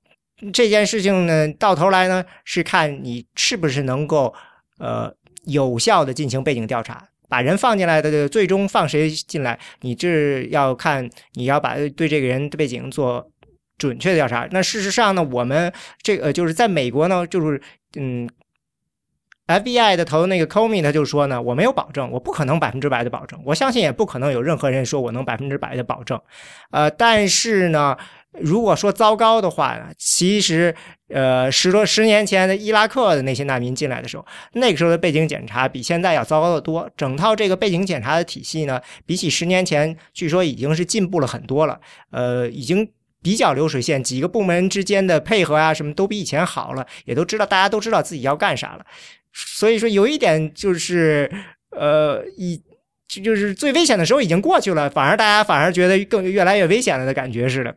这件事情呢，到头来呢，是看你是不是能够，呃，有效的进行背景调查，把人放进来的，最终放谁进来，你这要看你要把对这个人的背景做准确的调查。那事实上呢，我们这个就是在美国呢，就是嗯，FBI 的头那个 Comey 他就说呢，我没有保证，我不可能百分之百的保证，我相信也不可能有任何人说我能百分之百的保证，呃，但是呢。如果说糟糕的话呢，其实，呃，十多十年前的伊拉克的那些难民进来的时候，那个时候的背景检查比现在要糟糕的多。整套这个背景检查的体系呢，比起十年前，据说已经是进步了很多了。呃，已经比较流水线，几个部门之间的配合啊，什么都比以前好了，也都知道大家都知道自己要干啥了。所以说有一点就是，呃，以就是最危险的时候已经过去了，反而大家反而觉得更越来越危险了的感觉似的。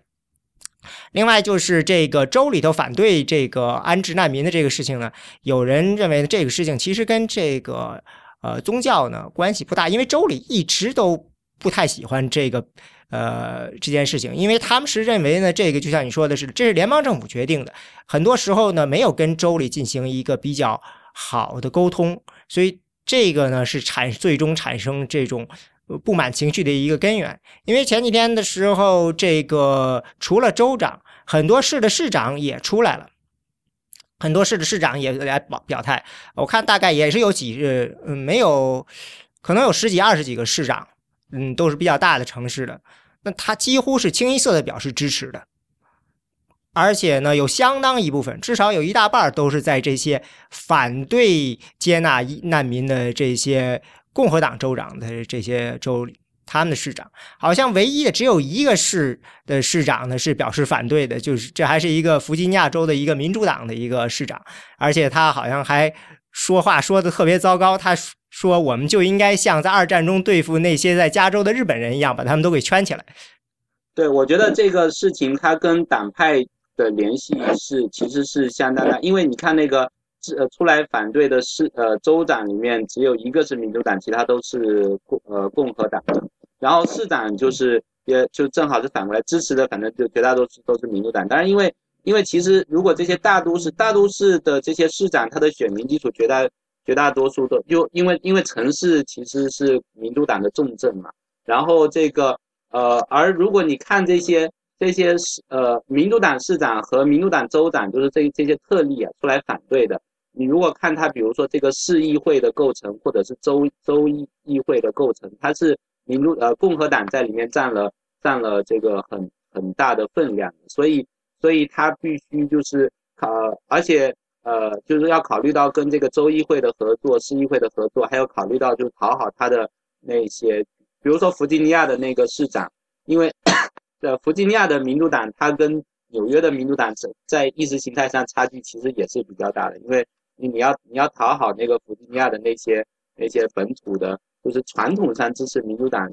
另外就是这个州里头反对这个安置难民的这个事情呢，有人认为这个事情其实跟这个呃宗教呢关系不大，因为州里一直都不太喜欢这个呃这件事情，因为他们是认为呢这个就像你说的是，这是联邦政府决定的，很多时候呢没有跟州里进行一个比较好的沟通，所以这个呢是产最终产生这种。不满情绪的一个根源，因为前几天的时候，这个除了州长，很多市的市长也出来了，很多市的市长也来表表态。我看大概也是有几呃，没有，可能有十几、二十几个市长，嗯，都是比较大的城市的，那他几乎是清一色的表示支持的，而且呢，有相当一部分，至少有一大半都是在这些反对接纳难民的这些。共和党州长的这些州里，他们的市长好像唯一的只有一个市的市长呢是表示反对的，就是这还是一个弗吉尼亚州的一个民主党的一个市长，而且他好像还说话说的特别糟糕，他说我们就应该像在二战中对付那些在加州的日本人一样，把他们都给圈起来。对，我觉得这个事情它跟党派的联系是其实是相当的，因为你看那个。呃，出来反对的是呃州长里面只有一个是民主党，其他都是共呃共和党的。然后市长就是也就正好是反过来支持的，反正就绝大多数都是民主党。当然，因为因为其实如果这些大都市大都市的这些市长，他的选民基础绝大绝大多数都就因为因为城市其实是民主党的重镇嘛。然后这个呃，而如果你看这些这些市呃民主党市长和民主党州长，就是这这些特例啊出来反对的。你如果看他，比如说这个市议会的构成，或者是州州议议会的构成，它是民主呃共和党在里面占了占了这个很很大的分量，所以所以他必须就是考，而且呃就是要考虑到跟这个州议会的合作、市议会的合作，还有考虑到就是讨好他的那些，比如说弗吉尼亚的那个市长，因为呃弗吉尼亚的民主党，他跟纽约的民主党在在意识形态上差距其实也是比较大的，因为。你要你要讨好那个弗吉尼亚的那些那些本土的，就是传统上支持民主党，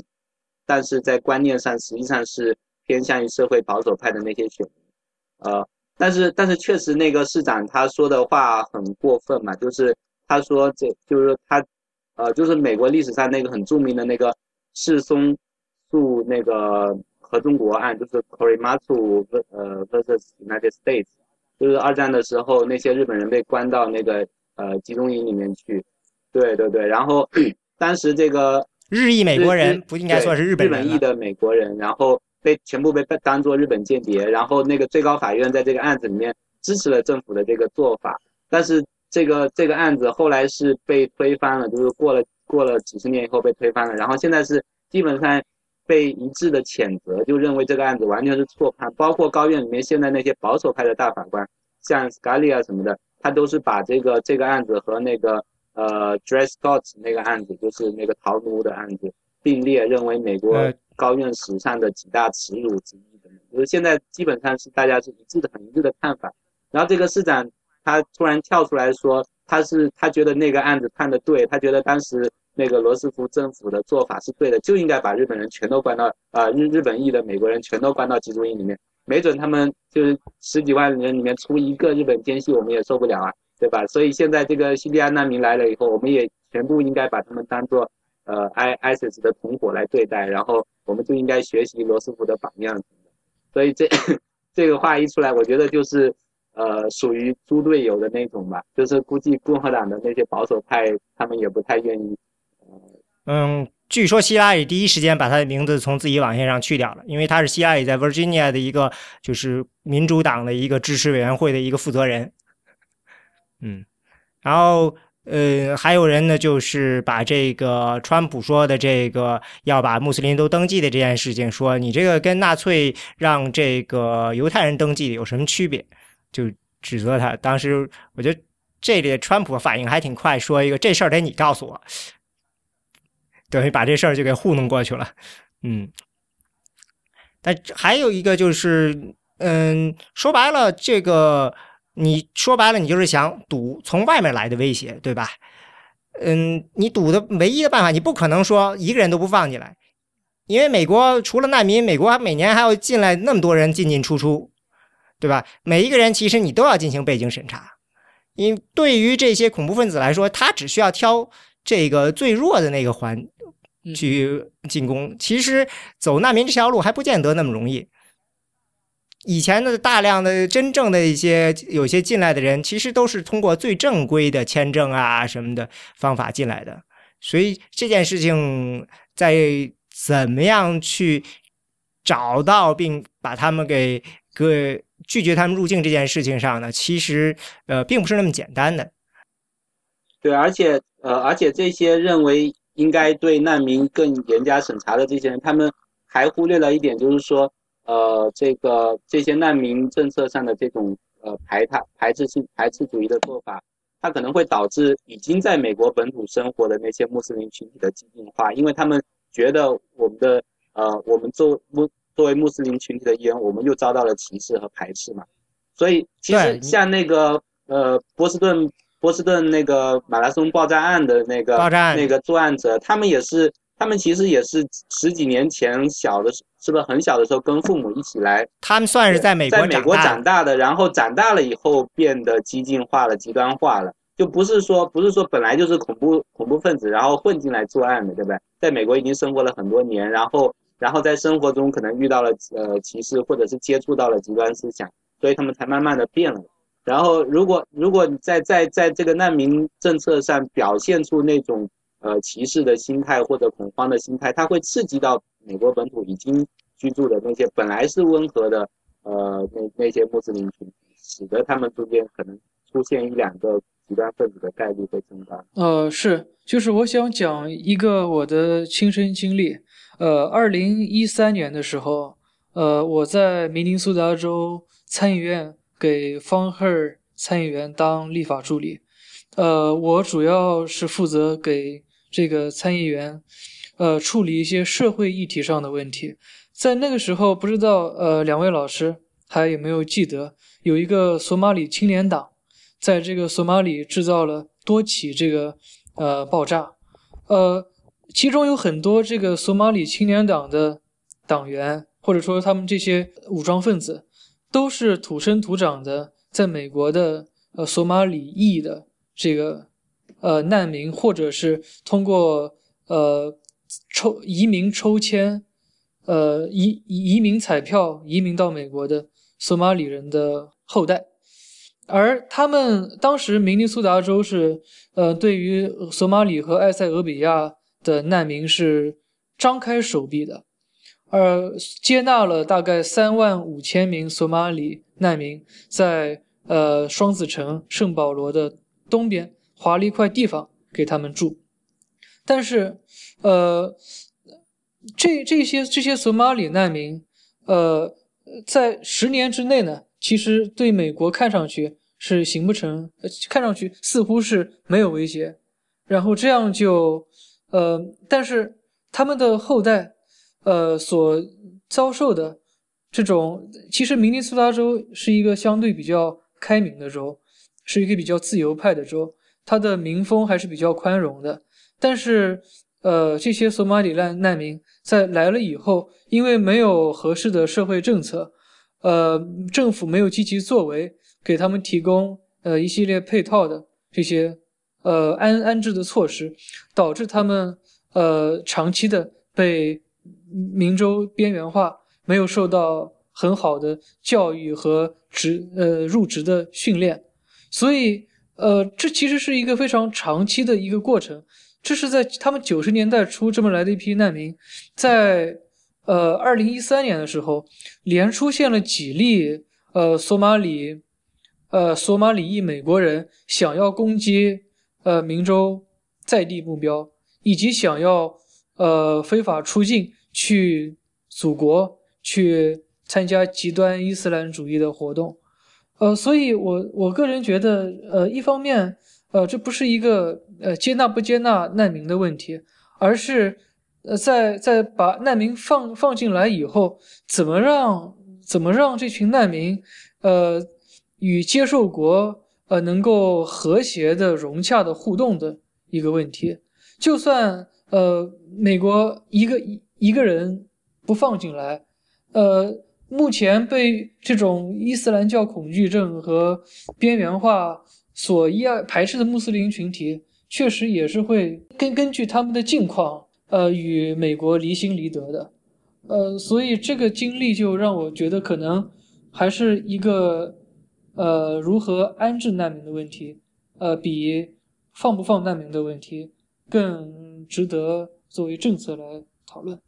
但是在观念上实际上是偏向于社会保守派的那些选民，呃，但是但是确实那个市长他说的话很过分嘛，就是他说这就是他，呃，就是美国历史上那个很著名的那个世松诉那个合众国案，就是 Korematsu 呃 versus United States。就是二战的时候，那些日本人被关到那个呃集中营里面去，对对对，然后 (coughs) 当时这个日裔美国人不应该说是日本人，日本裔的美国人，然后被全部被当做日本间谍，然后那个最高法院在这个案子里面支持了政府的这个做法，但是这个这个案子后来是被推翻了，就是过了过了几十年以后被推翻了，然后现在是基本上。被一致的谴责，就认为这个案子完全是错判。包括高院里面现在那些保守派的大法官，像 Scalia 什么的，他都是把这个这个案子和那个呃 Dred Scott 那个案子，就是那个逃奴的案子并列，认为美国高院史上的几大耻辱之一等等。就是现在基本上是大家是一致的，很一致的看法。然后这个市长他突然跳出来说，他是他觉得那个案子判的对，他觉得当时。那个罗斯福政府的做法是对的，就应该把日本人全都关到啊日日本裔的美国人全都关到集中营里面，没准他们就是十几万人里面出一个日本奸细，我们也受不了啊，对吧？所以现在这个叙利亚难民来了以后，我们也全部应该把他们当做呃 I ISIS 的同伙来对待，然后我们就应该学习罗斯福的榜样。所以这这个话一出来，我觉得就是呃属于猪队友的那种吧，就是估计共和党的那些保守派他们也不太愿意。嗯，据说希拉里第一时间把他的名字从自己网线上去掉了，因为他是希拉里在 Virginia 的一个就是民主党的一个支持委员会的一个负责人。嗯，然后呃，还有人呢，就是把这个川普说的这个要把穆斯林都登记的这件事情，说你这个跟纳粹让这个犹太人登记有什么区别？就指责他。当时我觉得这里川普反应还挺快，说一个这事儿得你告诉我。等于把这事儿就给糊弄过去了，嗯，但还有一个就是，嗯，说白了，这个你说白了，你就是想堵从外面来的威胁，对吧？嗯，你堵的唯一的办法，你不可能说一个人都不放进来，因为美国除了难民，美国每年还要进来那么多人进进出出，对吧？每一个人其实你都要进行背景审查，因对于这些恐怖分子来说，他只需要挑这个最弱的那个环去进攻。其实走难民这条路还不见得那么容易。以前的大量的真正的一些有些进来的人，其实都是通过最正规的签证啊什么的方法进来的。所以这件事情在怎么样去找到并把他们给给拒绝他们入境这件事情上呢，其实呃并不是那么简单的。对，而且呃而且这些认为应该对难民更严加审查的这些人，他们还忽略了一点，就是说。呃，这个这些难民政策上的这种呃排他排斥性排斥主义的做法，它可能会导致已经在美国本土生活的那些穆斯林群体的激进化，因为他们觉得我们的呃我们作穆作为穆斯林群体的一员，我们又遭到了歧视和排斥嘛。所以其实像那个呃波士顿波士顿那个马拉松爆炸案的那个爆炸那个作案者，他们也是。他们其实也是十几年前小的，是不是很小的时候跟父母一起来？他们算是在美国在美国长大的，然后长大了以后变得激进化了、极端化了，就不是说不是说本来就是恐怖恐怖分子，然后混进来作案的，对不对？在美国已经生活了很多年，然后然后在生活中可能遇到了呃歧视，或者是接触到了极端思想，所以他们才慢慢的变了。然后如果如果你在在在这个难民政策上表现出那种。呃，歧视的心态或者恐慌的心态，它会刺激到美国本土已经居住的那些本来是温和的，呃，那那些穆斯林群体，使得他们中间可能出现一两个极端分子的概率会增大。呃，是，就是我想讲一个我的亲身经历。呃，二零一三年的时候，呃，我在明尼苏达州参议院给方赫参议员当立法助理，呃，我主要是负责给。这个参议员，呃，处理一些社会议题上的问题。在那个时候，不知道呃，两位老师还有没有记得，有一个索马里青年党，在这个索马里制造了多起这个呃爆炸，呃，其中有很多这个索马里青年党的党员，或者说他们这些武装分子，都是土生土长的在美国的呃索马里裔的这个。呃，难民或者是通过呃抽移民抽签，呃移移民彩票移民到美国的索马里人的后代，而他们当时明尼苏达州是呃对于索马里和埃塞俄比亚的难民是张开手臂的，而接纳了大概三万五千名索马里难民在呃双子城圣保罗的东边。划了一块地方给他们住，但是，呃，这这些这些索马里难民，呃，在十年之内呢，其实对美国看上去是形不成，看上去似乎是没有威胁，然后这样就，呃，但是他们的后代，呃，所遭受的这种，其实明尼苏达州是一个相对比较开明的州，是一个比较自由派的州。它的民风还是比较宽容的，但是，呃，这些索马里难难民在来了以后，因为没有合适的社会政策，呃，政府没有积极作为，给他们提供呃一系列配套的这些呃安安置的措施，导致他们呃长期的被明州边缘化，没有受到很好的教育和职呃入职的训练，所以。呃，这其实是一个非常长期的一个过程。这是在他们九十年代初这么来的一批难民，在呃二零一三年的时候，连出现了几例呃索马里呃索马里裔美国人想要攻击呃明州在地目标，以及想要呃非法出境去祖国去参加极端伊斯兰主义的活动。呃，所以，我我个人觉得，呃，一方面，呃，这不是一个呃接纳不接纳难民的问题，而是，呃，在在把难民放放进来以后，怎么让怎么让这群难民，呃，与接受国呃能够和谐的融洽的互动的一个问题。就算呃美国一个一个人不放进来，呃，目前被这种伊斯兰教恐惧症和边缘化所依排斥的穆斯林群体，确实也是会根根据他们的境况，呃，与美国离心离德的。呃，所以这个经历就让我觉得，可能还是一个呃如何安置难民的问题，呃，比放不放难民的问题更值得作为政策来讨论。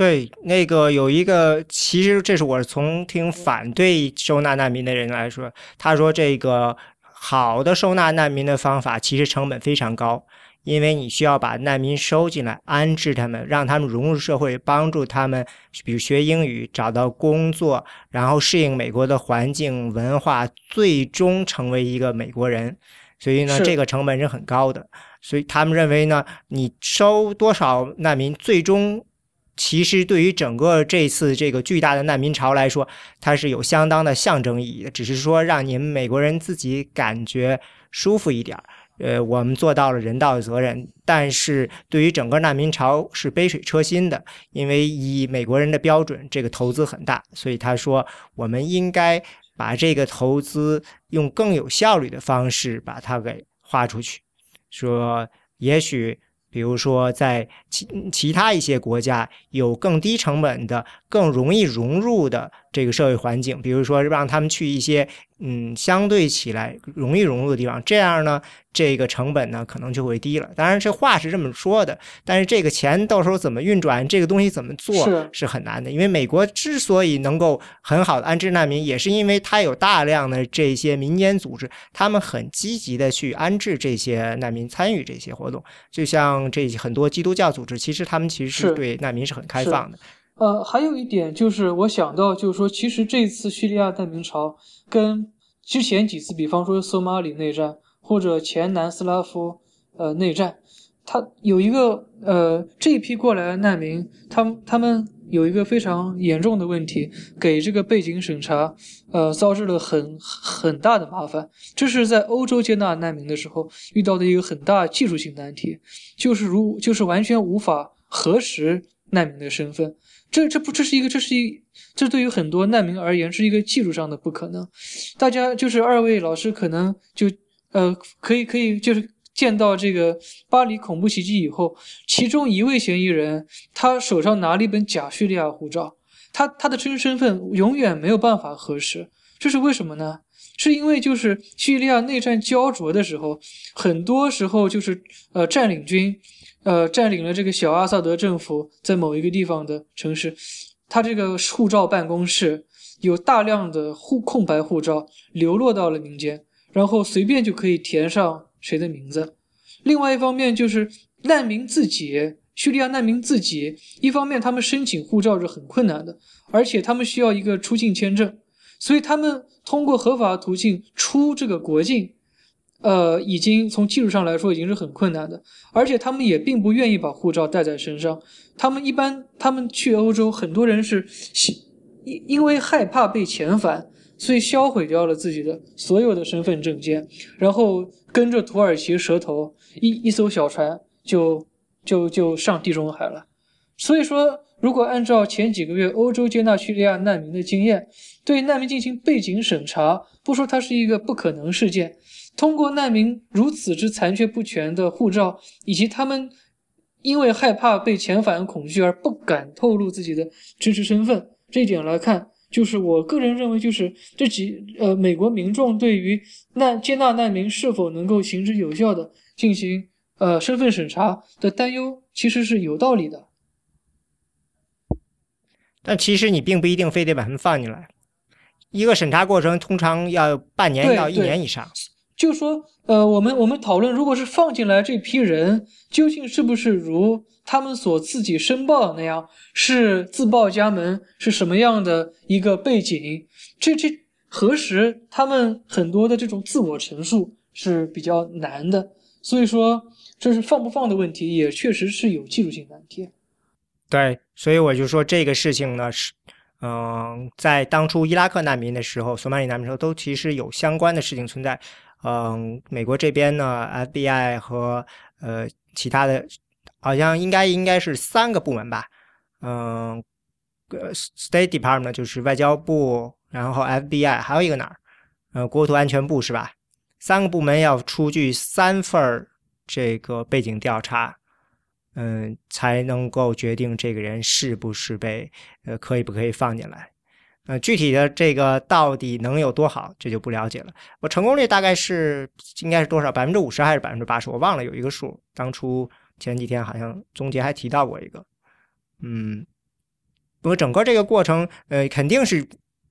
对，那个有一个，其实这是我从听反对收纳难民的人来说，他说这个好的收纳难民的方法，其实成本非常高。因为你需要把难民收进来，安置他们，让他们融入社会，帮助他们，比如学英语、找到工作，然后适应美国的环境文化，最终成为一个美国人。所以呢，这个成本是很高的。所以他们认为呢，你收多少难民，最终其实对于整个这次这个巨大的难民潮来说，它是有相当的象征意义的。只是说让你们美国人自己感觉舒服一点。呃，我们做到了人道的责任，但是对于整个难民潮是杯水车薪的，因为以美国人的标准，这个投资很大，所以他说我们应该把这个投资用更有效率的方式把它给花出去，说也许比如说在其其他一些国家有更低成本的、更容易融入的这个社会环境，比如说让他们去一些。嗯，相对起来容易融入的地方，这样呢，这个成本呢可能就会低了。当然，这话是这么说的，但是这个钱到时候怎么运转，这个东西怎么做是很难的。因为美国之所以能够很好的安置难民，也是因为它有大量的这些民间组织，他们很积极的去安置这些难民，参与这些活动。就像这很多基督教组织，其实他们其实是对难民是很开放的。呃，还有一点就是我想到，就是说，其实这次叙利亚难民潮跟之前几次，比方说索马里内战或者前南斯拉夫呃内战，它有一个呃这一批过来的难民，他们他们有一个非常严重的问题，给这个背景审查呃招致了很很大的麻烦。这是在欧洲接纳难民的时候遇到的一个很大技术性难题，就是如就是完全无法核实难民的身份。这这不这是一个这是一这对于很多难民而言是一个技术上的不可能。大家就是二位老师可能就呃可以可以就是见到这个巴黎恐怖袭击以后，其中一位嫌疑人他手上拿了一本假叙利亚护照，他他的真身份永远没有办法核实，这是为什么呢？是因为就是叙利亚内战焦灼的时候，很多时候就是呃占领军。呃，占领了这个小阿萨德政府在某一个地方的城市，他这个护照办公室有大量的护空白护照流落到了民间，然后随便就可以填上谁的名字。另外一方面就是难民自己，叙利亚难民自己，一方面他们申请护照是很困难的，而且他们需要一个出境签证，所以他们通过合法途径出这个国境。呃，已经从技术上来说已经是很困难的，而且他们也并不愿意把护照带在身上。他们一般，他们去欧洲，很多人是因因为害怕被遣返，所以销毁掉了自己的所有的身份证件，然后跟着土耳其蛇头一一艘小船就就就上地中海了。所以说，如果按照前几个月欧洲接纳叙利亚难民的经验，对难民进行背景审查，不说它是一个不可能事件。通过难民如此之残缺不全的护照，以及他们因为害怕被遣返恐惧而不敢透露自己的真实身份这一点来看，就是我个人认为，就是这几呃美国民众对于难接纳难民是否能够行之有效的进行呃身份审查的担忧，其实是有道理的。但其实你并不一定非得把他们放进来，一个审查过程通常要半年到一年以上。就说，呃，我们我们讨论，如果是放进来这批人，究竟是不是如他们所自己申报的那样，是自报家门，是什么样的一个背景？这这核实他们很多的这种自我陈述是比较难的。所以说，这是放不放的问题，也确实是有技术性难题。对，所以我就说这个事情呢是。嗯，在当初伊拉克难民的时候，索马里难民时候，都其实有相关的事情存在。嗯，美国这边呢，FBI 和呃其他的，好像应该应该是三个部门吧。嗯，，State Department 就是外交部，然后 FBI 还有一个哪儿？呃，国土安全部是吧？三个部门要出具三份这个背景调查。嗯，才能够决定这个人是不是被呃可以不可以放进来。呃，具体的这个到底能有多好，这就不了解了。我成功率大概是应该是多少？百分之五十还是百分之八十？我忘了有一个数。当初前几天好像总结还提到过一个。嗯，不过整个这个过程，呃，肯定是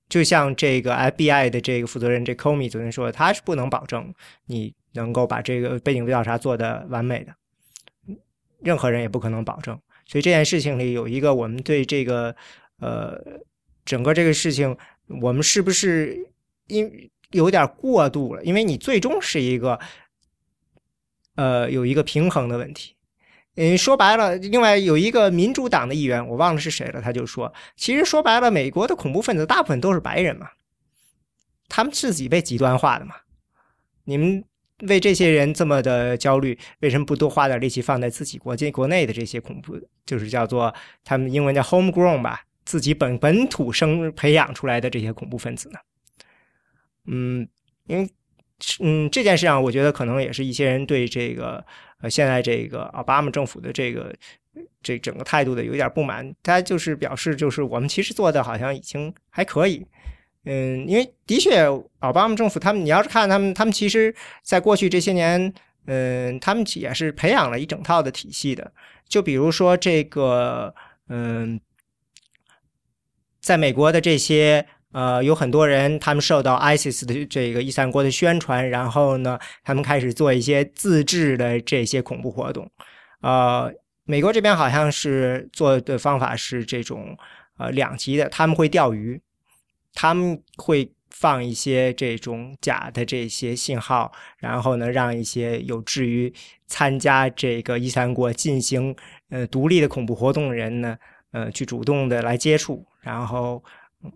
就像这个 FBI 的这个负责人这 Comey 昨天说的，他是不能保证你能够把这个背景调查做得完美的。任何人也不可能保证，所以这件事情里有一个，我们对这个呃整个这个事情，我们是不是因有点过度了？因为你最终是一个呃有一个平衡的问题。嗯，说白了，另外有一个民主党的议员，我忘了是谁了，他就说，其实说白了，美国的恐怖分子大部分都是白人嘛，他们自己被极端化的嘛，你们。为这些人这么的焦虑，为什么不多花点力气放在自己国际国内的这些恐怖，就是叫做他们英文叫 homegrown 吧，自己本本土生培养出来的这些恐怖分子呢？嗯，因为嗯这件事上，我觉得可能也是一些人对这个呃现在这个奥巴马政府的这个这整个态度的有点不满，他就是表示就是我们其实做的好像已经还可以。嗯，因为的确，奥巴马政府他们，你要是看他们，他们其实在过去这些年，嗯，他们也是培养了一整套的体系的。就比如说这个，嗯，在美国的这些，呃，有很多人，他们受到 ISIS 的这个伊斯兰国的宣传，然后呢，他们开始做一些自制的这些恐怖活动。呃，美国这边好像是做的方法是这种，呃，两级的，他们会钓鱼。他们会放一些这种假的这些信号，然后呢，让一些有志于参加这个伊斯兰国进行呃独立的恐怖活动的人呢，呃，去主动的来接触，然后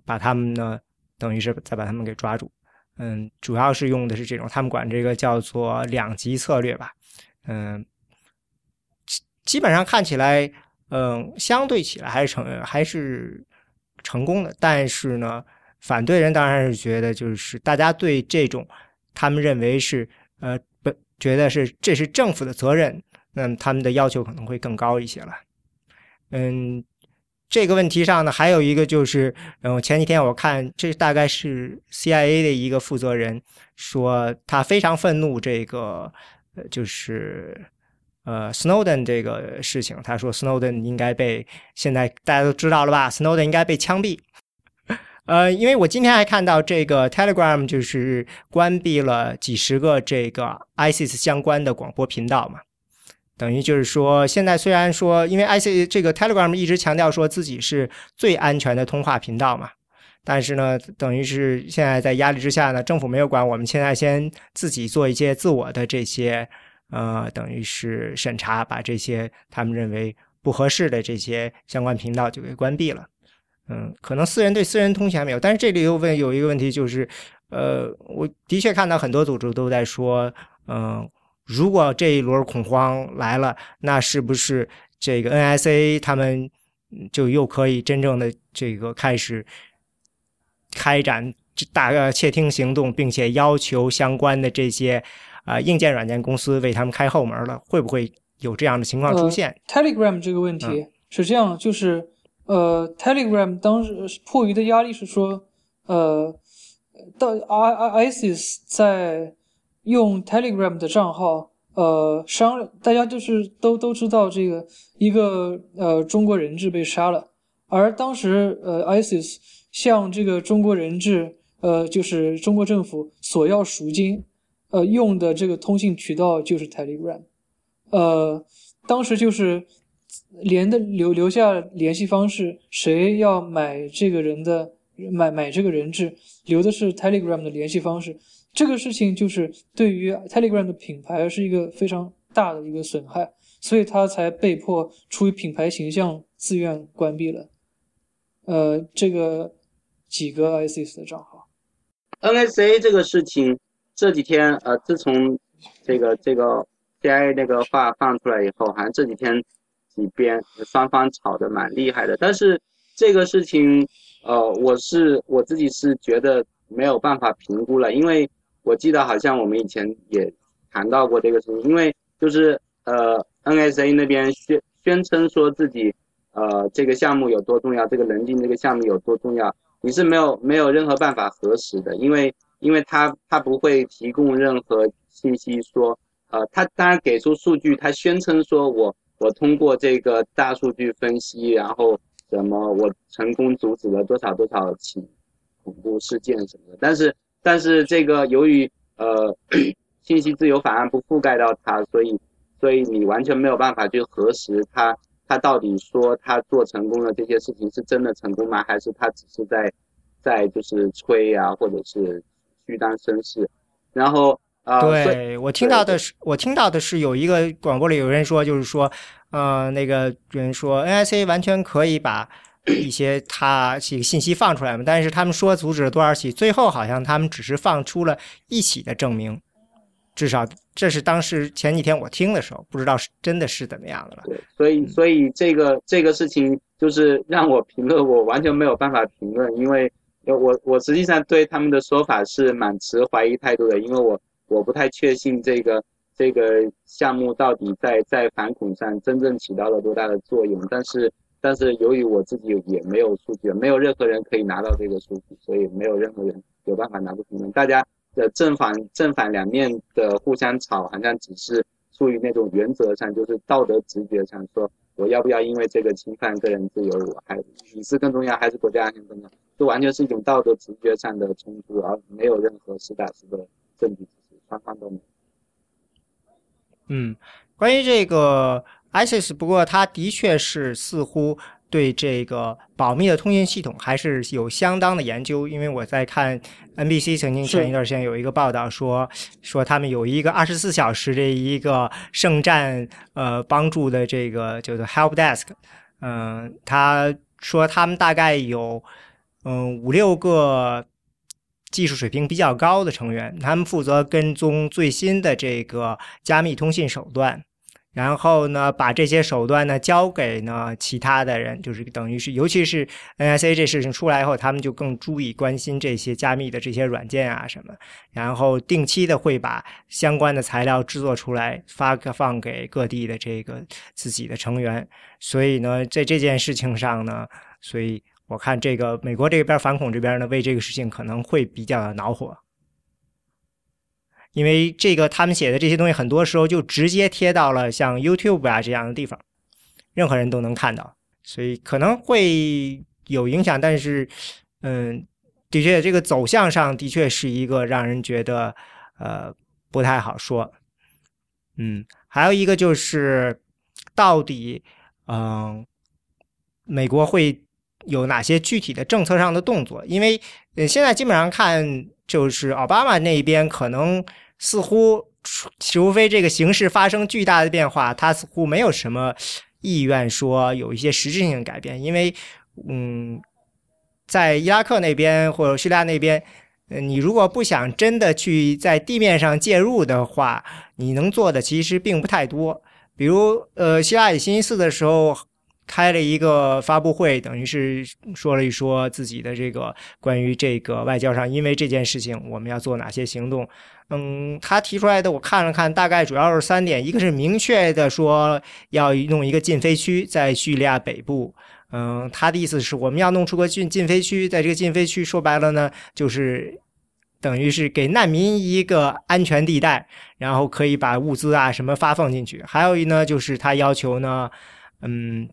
把他们呢，等于是再把他们给抓住。嗯，主要是用的是这种，他们管这个叫做两级策略吧。嗯，基本上看起来，嗯，相对起来还是成还是成功的，但是呢。反对人当然是觉得，就是大家对这种，他们认为是呃不觉得是这是政府的责任，那他们的要求可能会更高一些了。嗯，这个问题上呢，还有一个就是，嗯，前几天我看这大概是 CIA 的一个负责人说，他非常愤怒这个，呃，就是呃 Snowden 这个事情。他说 Snowden 应该被现在大家都知道了吧？Snowden 应该被枪毙。(laughs) 呃，因为我今天还看到这个 Telegram 就是关闭了几十个这个 ISIS 相关的广播频道嘛，等于就是说，现在虽然说，因为 I C 这个 Telegram 一直强调说自己是最安全的通话频道嘛，但是呢，等于是现在在压力之下呢，政府没有管，我们现在先自己做一些自我的这些，呃，等于是审查，把这些他们认为不合适的这些相关频道就给关闭了。嗯，可能私人对私人通信还没有，但是这里又问有一个问题，就是，呃，我的确看到很多组织都在说，嗯，如果这一轮恐慌来了，那是不是这个 NSA 他们就又可以真正的这个开始开展大窃听行动，并且要求相关的这些啊硬件软件公司为他们开后门了？会不会有这样的情况出现？Telegram 这个问题是这样，就是。呃，Telegram 当时迫于的压力是说，呃，到 I ISIS 在用 Telegram 的账号，呃，商大家就是都都知道这个一个呃中国人质被杀了，而当时呃 ISIS 向这个中国人质，呃，就是中国政府索要赎金，呃，用的这个通信渠道就是 Telegram，呃，当时就是。连的留留下联系方式，谁要买这个人的买买这个人质，留的是 Telegram 的联系方式。这个事情就是对于 Telegram 的品牌是一个非常大的一个损害，所以他才被迫出于品牌形象自愿关闭了。呃这个几个 ISIS 的账号。NSA 这个事情这几天呃，自从这个这个 CIA 那个话放出来以后，好像这几天几边双方吵得蛮厉害的。但是这个事情呃，我是我自己是觉得没有办法评估了，因为我记得好像我们以前也谈到过这个事情，因为就是呃 NSA 那边宣宣称说自己呃这个项目有多重要，这个棱镜这个项目有多重要。你是没有没有任何办法核实的，因为因为他他不会提供任何信息说，呃，他当然给出数据，他宣称说我我通过这个大数据分析，然后什么我成功阻止了多少多少起恐怖事件什么的，但是但是这个由于呃 (clears throat) 信息自由法案不覆盖到它，所以所以你完全没有办法去核实他。他到底说他做成功的这些事情是真的成功吗？还是他只是在在就是吹啊，或者是虚张声势？然后啊，对我听到的是，我听到的是有一个广播里有人说，就是说，呃，那个人说 NIC 完全可以把一些他这个信息放出来嘛，但是他们说阻止了多少起，最后好像他们只是放出了一起的证明。至少这是当时前几天我听的时候，不知道是真的是怎么样的了。对，所以所以这个这个事情就是让我评论，我完全没有办法评论，因为我我实际上对他们的说法是满持怀疑态度的，因为我我不太确信这个这个项目到底在在反恐上真正起到了多大的作用。但是但是由于我自己也没有数据，没有任何人可以拿到这个数据，所以没有任何人有办法拿出评论。大家。的正反正反两面的互相吵，好像只是出于那种原则上，就是道德直觉上说，我要不要因为这个侵犯个人自由，我还隐私更重要，还是国家安全更重要？这完全是一种道德直觉上的冲突，而没有任何实打实的证据支持，双方都没有。嗯，关于这个 ISIS，不过它的确是似乎。对这个保密的通信系统还是有相当的研究，因为我在看 NBC 曾经前一段时间有一个报道说，说他们有一个二十四小时的一个圣战呃帮助的这个叫做 Help Desk，嗯，他说他们大概有嗯五六个技术水平比较高的成员，他们负责跟踪最新的这个加密通信手段。然后呢，把这些手段呢交给呢其他的人，就是等于是，尤其是 NSA 这事情出来以后，他们就更注意关心这些加密的这些软件啊什么，然后定期的会把相关的材料制作出来，发放给各地的这个自己的成员。所以呢，在这件事情上呢，所以我看这个美国这边反恐这边呢，为这个事情可能会比较恼火。因为这个，他们写的这些东西，很多时候就直接贴到了像 YouTube 啊这样的地方，任何人都能看到，所以可能会有影响。但是，嗯，的确，这个走向上的确是一个让人觉得呃不太好说。嗯，还有一个就是，到底嗯，美国会有哪些具体的政策上的动作？因为现在基本上看，就是奥巴马那边可能。似乎，除非这个形势发生巨大的变化，他似乎没有什么意愿说有一些实质性的改变。因为，嗯，在伊拉克那边或者叙利亚那边，你如果不想真的去在地面上介入的话，你能做的其实并不太多。比如，呃，希拉里星期四的时候。开了一个发布会，等于是说了一说自己的这个关于这个外交上，因为这件事情我们要做哪些行动。嗯，他提出来的我看了看，大概主要是三点：一个是明确的说要弄一个禁飞区在叙利亚北部。嗯，他的意思是我们要弄出个禁禁飞区，在这个禁飞区说白了呢，就是等于是给难民一个安全地带，然后可以把物资啊什么发放进去。还有一呢，就是他要求呢，嗯。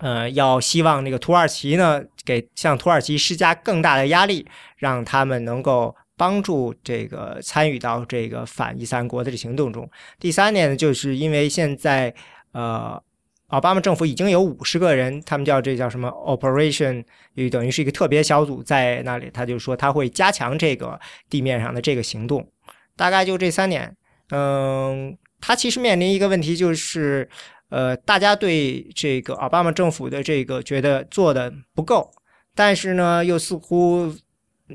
呃，要希望那个土耳其呢，给向土耳其施加更大的压力，让他们能够帮助这个参与到这个反伊斯兰国的这行动中。第三点呢，就是因为现在呃，奥巴马政府已经有五十个人，他们叫这叫什么 Operation，等于是一个特别小组在那里，他就说他会加强这个地面上的这个行动。大概就这三点。嗯，他其实面临一个问题就是。呃，大家对这个奥巴马政府的这个觉得做的不够，但是呢，又似乎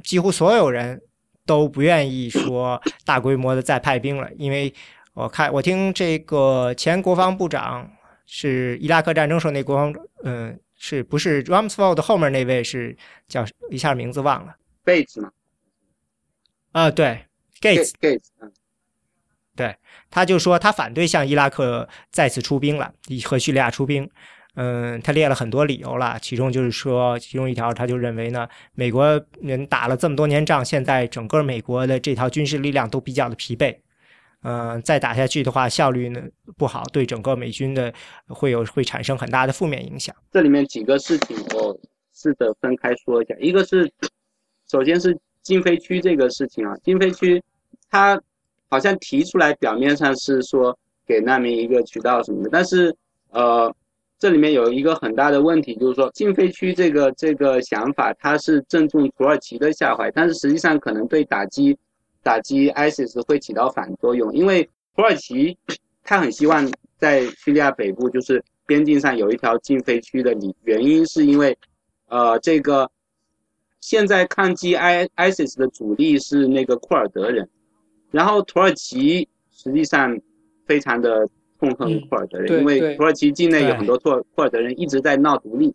几乎所有人都不愿意说大规模的再派兵了，因为我看我听这个前国防部长是伊拉克战争时候那国防，嗯，是不是 Rumsfeld 后面那位是叫一下名字忘了。贝兹吗？啊，对，Gates。Gates，嗯，对，他就说他反对向伊拉克再次出兵了，和叙利亚出兵。嗯，他列了很多理由了，其中就是说，其中一条他就认为呢，美国人打了这么多年仗，现在整个美国的这套军事力量都比较的疲惫，嗯，再打下去的话，效率呢不好，对整个美军的会有会产生很大的负面影响。这里面几个事情我试着分开说一下，一个是，首先是禁飞区这个事情啊，禁飞区，它好像提出来表面上是说给难民一个渠道什么的，但是呃。这里面有一个很大的问题，就是说禁飞区这个这个想法，它是正中土耳其的下怀，但是实际上可能对打击打击 ISIS 会起到反作用，因为土耳其 (coughs) 他很希望在叙利亚北部就是边境上有一条禁飞区的理原因是因为，呃，这个现在抗击 I ISIS 的主力是那个库尔德人，然后土耳其实际上非常的。痛恨库尔德人，因为土耳其境内有很多库库尔德人一直在闹独立，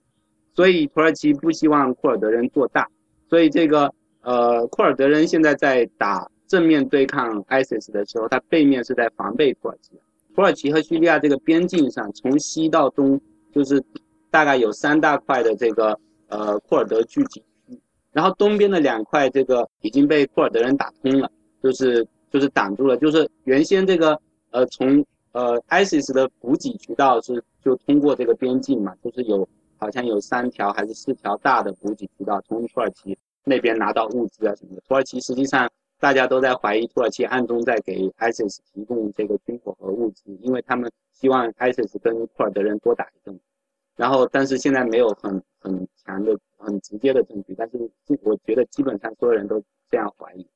所以土耳其不希望库尔德人做大，所以这个呃库尔德人现在在打正面对抗 ISIS 的时候，他背面是在防备土耳其。土耳其和叙利亚这个边境上，从西到东就是大概有三大块的这个呃库尔德聚集区，然后东边的两块这个已经被库尔德人打通了，就是就是挡住了，就是原先这个呃从呃，ISIS 的补给渠道是就通过这个边境嘛，就是有好像有三条还是四条大的补给渠道，从土耳其那边拿到物资啊什么的。土耳其实际上大家都在怀疑土耳其暗中在给 ISIS 提供这个军火和物资，因为他们希望 ISIS 跟库尔德人多打一阵。然后，但是现在没有很很强的、很直接的证据，但是我觉得基本上所有人都这样怀疑，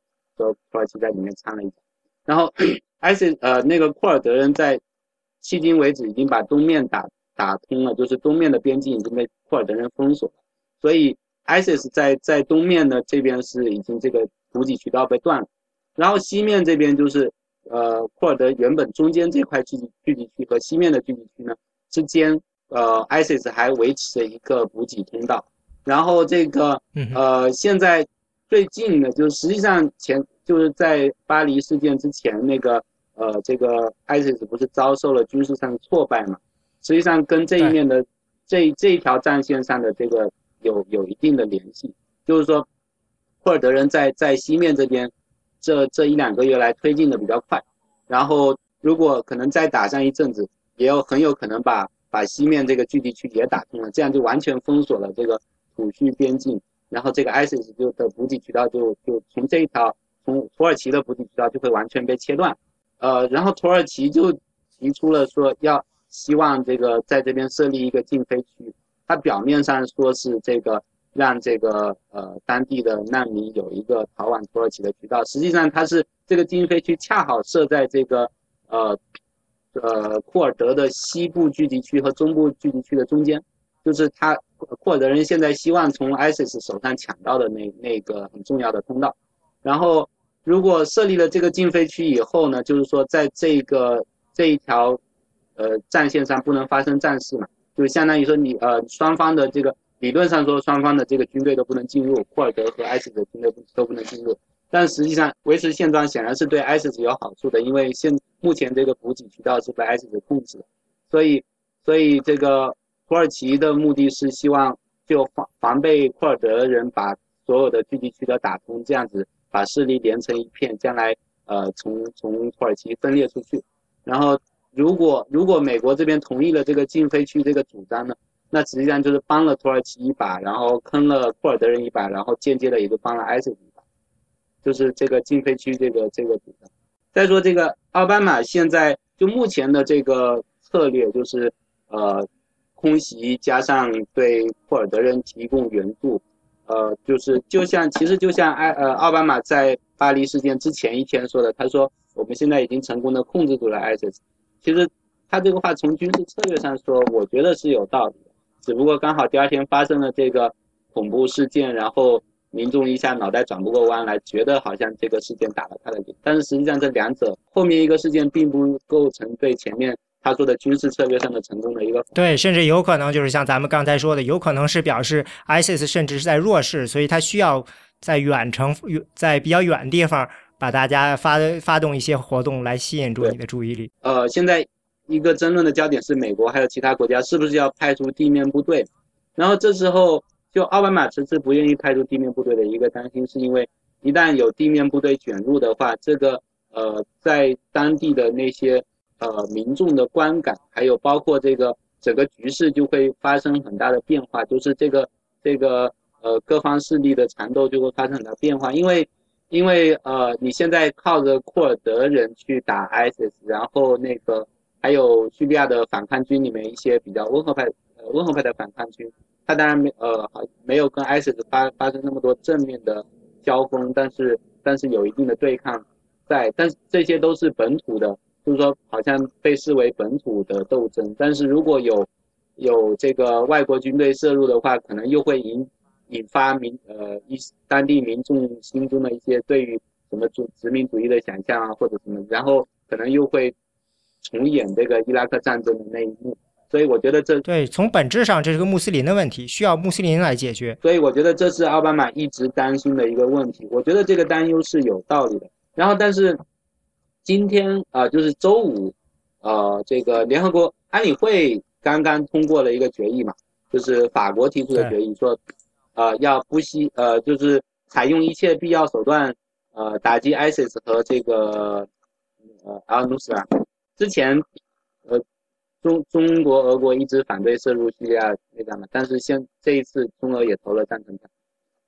说土耳其在里面掺了一脚。然后。(coughs) ISIS 呃，那个库尔德人在迄今为止已经把东面打打通了，就是东面的边境已经被库尔德人封锁了，所以 ISIS 在在东面的这边是已经这个补给渠道被断了，然后西面这边就是呃库尔德原本中间这块聚集聚集区和西面的聚集区呢之间，呃 ISIS 还维持着一个补给通道，然后这个呃现在最近的就是实际上前就是在巴黎事件之前那个。呃，这个 ISIS 不是遭受了军事上的挫败嘛？实际上跟这一面的这这一条战线上的这个有有一定的联系，就是说，库尔德人在在西面这边，这这一两个月来推进的比较快，然后如果可能再打上一阵子，也有很有可能把把西面这个聚集区也打通了，这样就完全封锁了这个土叙边境，然后这个 ISIS 就的补给渠道就就从这一条从土耳其的补给渠道就会完全被切断。呃，然后土耳其就提出了说要希望这个在这边设立一个禁飞区，它表面上说是这个让这个呃当地的难民有一个逃往土耳其的渠道，实际上它是这个禁飞区恰好设在这个呃呃库尔德的西部聚集区和中部聚集区的中间，就是他库尔德人现在希望从 ISIS 手上抢到的那那个很重要的通道，然后。如果设立了这个禁飞区以后呢，就是说在这个这一条，呃战线上不能发生战事嘛，就相当于说你呃双方的这个理论上说双方的这个军队都不能进入，库尔德和 ISIS 的军队都不能进入，但实际上维持现状显然是对 ISIS 有好处的，因为现目前这个补给渠道是被 ISIS 控制的，所以所以这个土耳其的目的是希望就防防备库尔德人把所有的聚集区都打通，这样子。把势力连成一片，将来呃从从土耳其分裂出去，然后如果如果美国这边同意了这个禁飞区这个主张呢，那实际上就是帮了土耳其一把，然后坑了库尔德人一把，然后间接的也就帮了 ISIS 一把，就是这个禁飞区这个这个主张。再说这个奥巴马现在就目前的这个策略就是呃空袭加上对库尔德人提供援助。呃，就是就像，其实就像埃呃奥巴马在巴黎事件之前一天说的，他说我们现在已经成功的控制住了 ISIS。其实他这个话从军事策略上说，我觉得是有道理的。只不过刚好第二天发生了这个恐怖事件，然后民众一下脑袋转不过弯来，觉得好像这个事件打了他的脸，但是实际上这两者后面一个事件并不构成对前面他说的军事策略上的成功的一个对，甚至有可能就是像咱们刚才说的，有可能是表示 ISIS 甚至是在弱势，所以他需要在远程在比较远的地方把大家发发动一些活动来吸引住你的注意力。呃，现在一个争论的焦点是美国还有其他国家是不是要派出地面部队，然后这时候。就奥巴马迟迟不愿意派出地面部队的一个担心，是因为一旦有地面部队卷入的话，这个呃，在当地的那些呃民众的观感，还有包括这个整个局势就会发生很大的变化，就是这个这个呃各方势力的缠斗就会发生很大变化，因为因为呃你现在靠着库尔德人去打 ISIS，然后那个还有叙利亚的反抗军里面一些比较温和派呃温和派的反抗军。他当然没呃没有跟 ISIS 发发生那么多正面的交锋，但是但是有一定的对抗在，但是这些都是本土的，就是说好像被视为本土的斗争。但是如果有有这个外国军队涉入的话，可能又会引引发民呃一当地民众心中的一些对于什么主殖民主义的想象啊，或者什么，然后可能又会重演这个伊拉克战争的那一幕。所以我觉得这对从本质上这是个穆斯林的问题，需要穆斯林来解决。所以我觉得这是奥巴马一直担心的一个问题。我觉得这个担忧是有道理的。然后，但是今天啊，就是周五，呃，这个联合国安理会刚刚通过了一个决议嘛，就是法国提出的决议，说，呃，要不惜呃，就是采用一切必要手段，呃，打击 ISIS 和这个呃阿努斯拉。之前，呃。中中国、俄国一直反对涉入叙利亚内战嘛，但是现这一次中俄也投了赞成票，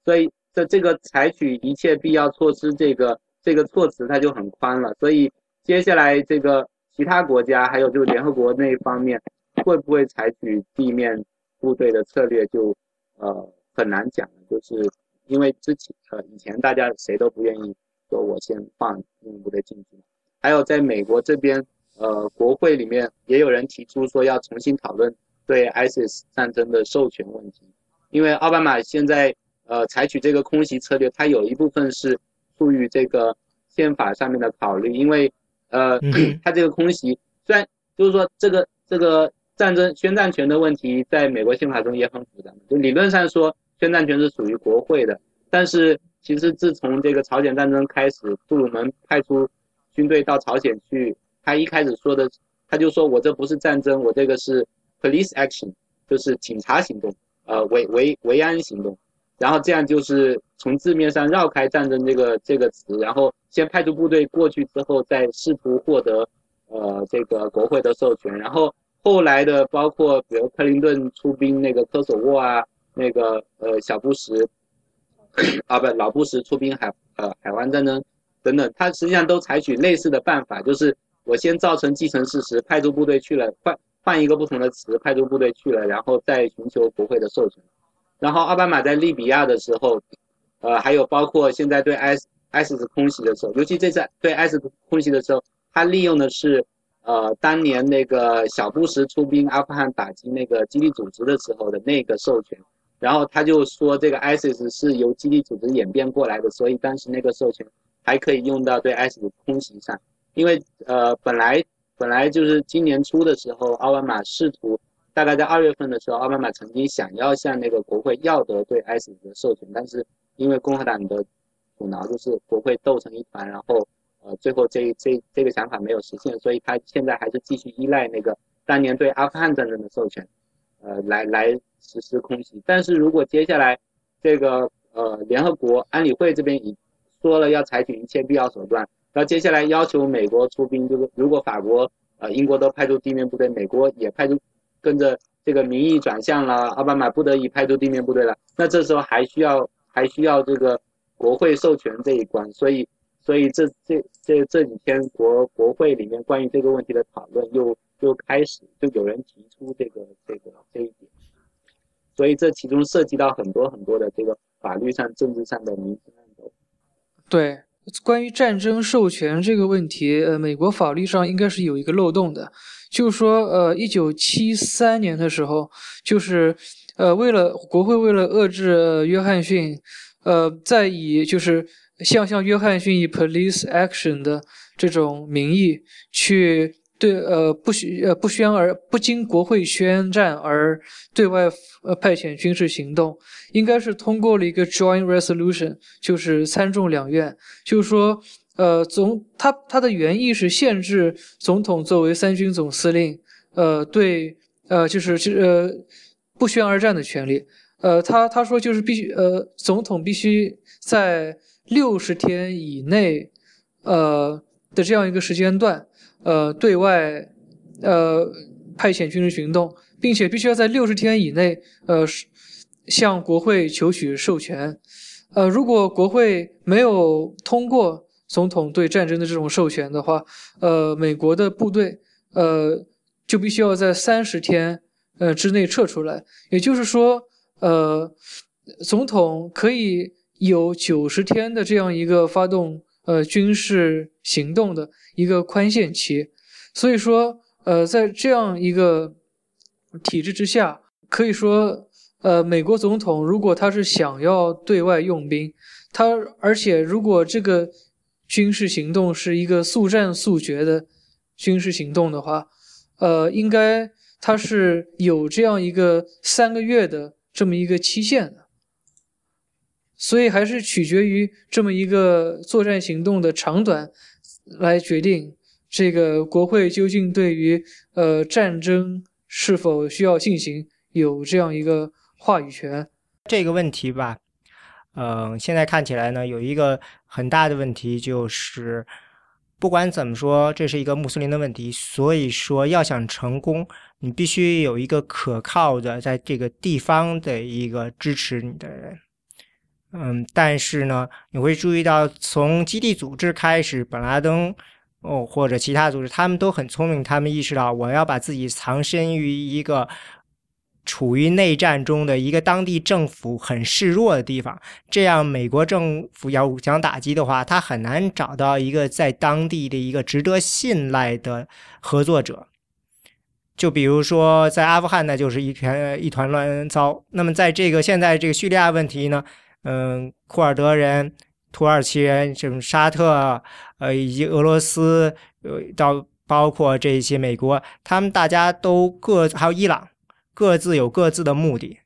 所以在这个采取一切必要措施这个这个措辞它就很宽了，所以接下来这个其他国家还有就联合国那一方面会不会采取地面部队的策略就呃很难讲了，就是因为之前呃以前大家谁都不愿意说我先放地面部队进去，还有在美国这边。呃，国会里面也有人提出说要重新讨论对 ISIS 战争的授权问题，因为奥巴马现在呃采取这个空袭策略，它有一部分是出于这个宪法上面的考虑，因为呃，他这个空袭虽然就是说这个这个战争宣战权的问题，在美国宪法中也很复杂，就理论上说宣战权是属于国会的，但是其实自从这个朝鲜战争开始，杜鲁门派出军队到朝鲜去。他一开始说的，他就说我这不是战争，我这个是 police action，就是警察行动，呃，维维维安行动，然后这样就是从字面上绕开战争这个这个词，然后先派出部队过去之后，再试图获得呃这个国会的授权，然后后来的包括比如克林顿出兵那个科索沃啊，那个呃小布什 (laughs) 啊不老布什出兵海呃海湾战争等等，他实际上都采取类似的办法，就是。我先造成既成事实，派出部队去了，换换一个不同的词，派出部队去了，然后再寻求国会的授权。然后奥巴马在利比亚的时候，呃，还有包括现在对 ISIS 空袭的时候，尤其这次对 ISIS 空袭的时候，他利用的是呃当年那个小布什出兵阿富汗打击那个基地组织的时候的那个授权。然后他就说这个 ISIS 是由基地组织演变过来的，所以当时那个授权还可以用到对 ISIS 空袭上。因为呃，本来本来就是今年初的时候，奥巴马试图大概在二月份的时候，奥巴马曾经想要向那个国会要得对 ISIS 的授权，但是因为共和党的阻挠，就是国会斗成一团，然后呃，最后这这这个想法没有实现，所以他现在还是继续依赖那个当年对阿富汗战争的授权，呃，来来实施空袭。但是如果接下来这个呃联合国安理会这边已说了要采取一切必要手段。那接下来要求美国出兵，就是如果法国、呃英国都派出地面部队，美国也派出，跟着这个民意转向了，奥巴马不得已派出地面部队了。那这时候还需要还需要这个国会授权这一关，所以所以这这这这几天国国会里面关于这个问题的讨论又又开始，就有人提出这个这个这一点，所以这其中涉及到很多很多的这个法律上、政治上的民生案头。对。关于战争授权这个问题，呃，美国法律上应该是有一个漏洞的，就说，呃，一九七三年的时候，就是呃，为了国会为了遏制约翰逊，呃，在以就是像像约翰逊以 police action 的这种名义去对呃不许呃不宣而不经国会宣战而对外呃派遣军事行动，应该是通过了一个 joint resolution，就是参众两院，就是说呃总他他的原意是限制总统作为三军总司令，呃对呃就是是呃。不宣而战的权利，呃，他他说就是必须，呃，总统必须在六十天以内，呃的这样一个时间段，呃，对外，呃，派遣军事行动，并且必须要在六十天以内，呃，向国会求取授权，呃，如果国会没有通过总统对战争的这种授权的话，呃，美国的部队，呃，就必须要在三十天。呃，之内撤出来，也就是说，呃，总统可以有九十天的这样一个发动呃军事行动的一个宽限期，所以说，呃，在这样一个体制之下，可以说，呃，美国总统如果他是想要对外用兵，他而且如果这个军事行动是一个速战速决的军事行动的话，呃，应该。它是有这样一个三个月的这么一个期限的，所以还是取决于这么一个作战行动的长短来决定这个国会究竟对于呃战争是否需要进行有这样一个话语权。这个问题吧，嗯，现在看起来呢，有一个很大的问题就是。不管怎么说，这是一个穆斯林的问题，所以说要想成功，你必须有一个可靠的在这个地方的一个支持你的人。嗯，但是呢，你会注意到，从基地组织开始，本拉登哦或者其他组织，他们都很聪明，他们意识到我要把自己藏身于一个。处于内战中的一个当地政府很示弱的地方，这样美国政府要想打击的话，他很难找到一个在当地的一个值得信赖的合作者。就比如说在阿富汗呢，就是一团一团乱糟。那么在这个现在这个叙利亚问题呢，嗯，库尔德人、土耳其人、什么沙特，呃，以及俄罗斯，呃，到包括这些美国，他们大家都各还有伊朗。各自有各自的目的，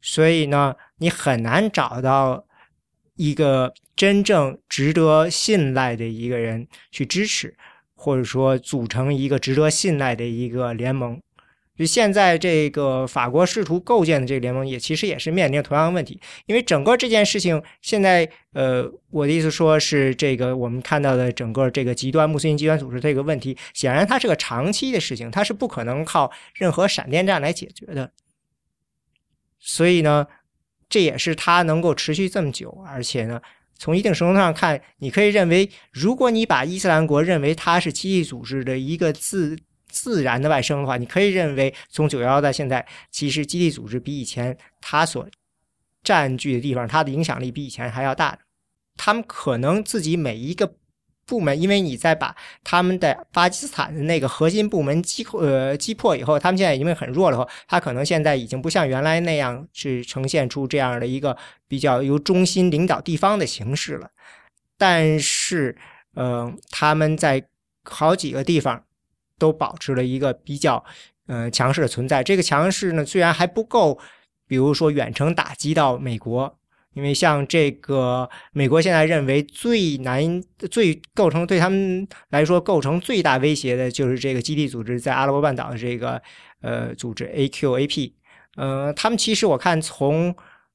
所以呢，你很难找到一个真正值得信赖的一个人去支持，或者说组成一个值得信赖的一个联盟。就现在这个法国试图构建的这个联盟，也其实也是面临同样的问题。因为整个这件事情，现在呃，我的意思说是这个我们看到的整个这个极端穆斯林极端组织这个问题，显然它是个长期的事情，它是不可能靠任何闪电战来解决的。所以呢，这也是它能够持续这么久，而且呢，从一定程度上看，你可以认为，如果你把伊斯兰国认为它是基地组织的一个自。自然的外生的话，你可以认为从九幺幺到现在，其实基地组织比以前它所占据的地方，它的影响力比以前还要大。他们可能自己每一个部门，因为你在把他们的巴基斯坦的那个核心部门击呃击破以后，他们现在因为很弱了后，他可能现在已经不像原来那样是呈现出这样的一个比较由中心领导地方的形式了。但是，嗯，他们在好几个地方。都保持了一个比较，呃，强势的存在。这个强势呢，虽然还不够，比如说远程打击到美国，因为像这个美国现在认为最难、最构成对他们来说构成最大威胁的就是这个基地组织在阿拉伯半岛的这个呃组织 AQAP。呃，他们其实我看从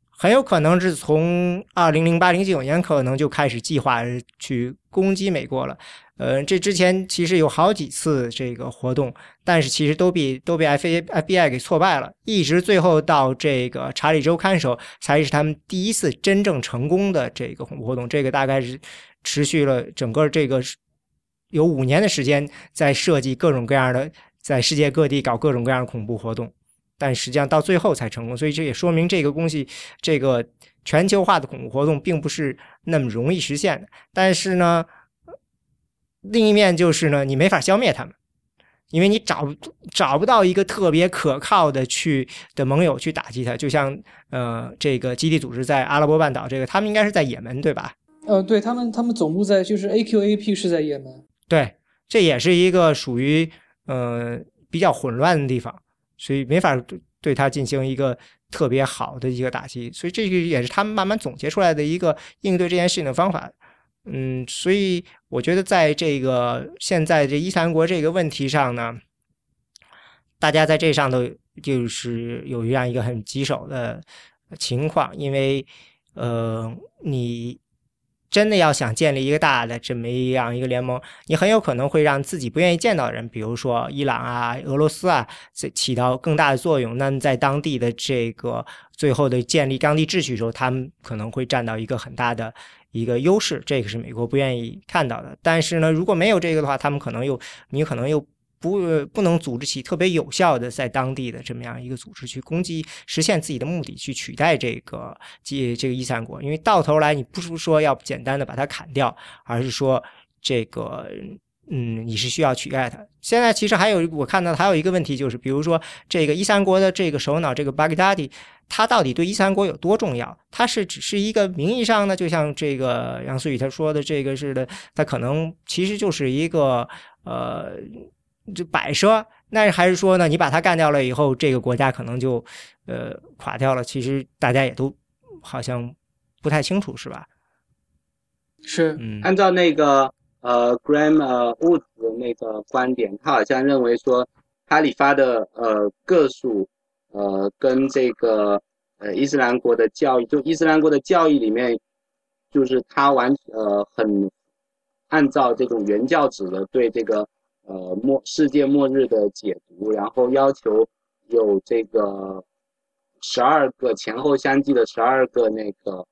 很有可能是从二零零八零九年可能就开始计划去攻击美国了。呃，这之前其实有好几次这个活动，但是其实都被都被 F A F B I 给挫败了，一直最后到这个查理州看守才是他们第一次真正成功的这个恐怖活动。这个大概是持续了整个这个有五年的时间，在设计各种各样的在世界各地搞各种各样的恐怖活动，但实际上到最后才成功。所以这也说明这个东西，这个全球化的恐怖活动并不是那么容易实现的。但是呢。另一面就是呢，你没法消灭他们，因为你找找不到一个特别可靠的去的盟友去打击他，就像呃这个基地组织在阿拉伯半岛，这个他们应该是在也门对吧？呃，对他们，他们总部在就是 AQAP 是在也门，对，这也是一个属于呃比较混乱的地方，所以没法对对他进行一个特别好的一个打击，所以这个也是他们慢慢总结出来的一个应对这件事情的方法。嗯，所以我觉得在这个现在这伊斯兰国这个问题上呢，大家在这上头就是有这样一个很棘手的情况，因为呃，你真的要想建立一个大的这么一样一个联盟，你很有可能会让自己不愿意见到的人，比如说伊朗啊、俄罗斯啊，起到更大的作用。那在当地的这个最后的建立当地秩序的时候，他们可能会占到一个很大的。一个优势，这个是美国不愿意看到的。但是呢，如果没有这个的话，他们可能又你可能又不不能组织起特别有效的在当地的这么样一个组织去攻击，实现自己的目的，去取代这个这这个伊斯兰国。因为到头来，你不是说要简单的把它砍掉，而是说这个嗯，你是需要取代它。现在其实还有我看到还有一个问题，就是比如说这个伊斯兰国的这个首脑这个巴格达迪。他到底对伊斯兰国有多重要？他是只是一个名义上呢，就像这个杨思雨他说的这个似的，他可能其实就是一个呃，就摆设。那还是说呢，你把他干掉了以后，这个国家可能就呃垮掉了？其实大家也都好像不太清楚，是吧？是，嗯，按照那个呃 Graham Woods 的那个观点，他好像认为说，哈里发的呃个数。呃，跟这个呃伊斯兰国的教育，就伊斯兰国的教义里面，就是他完呃很按照这种原教旨的对这个呃末世界末日的解读，然后要求有这个十二个前后相继的十二个那个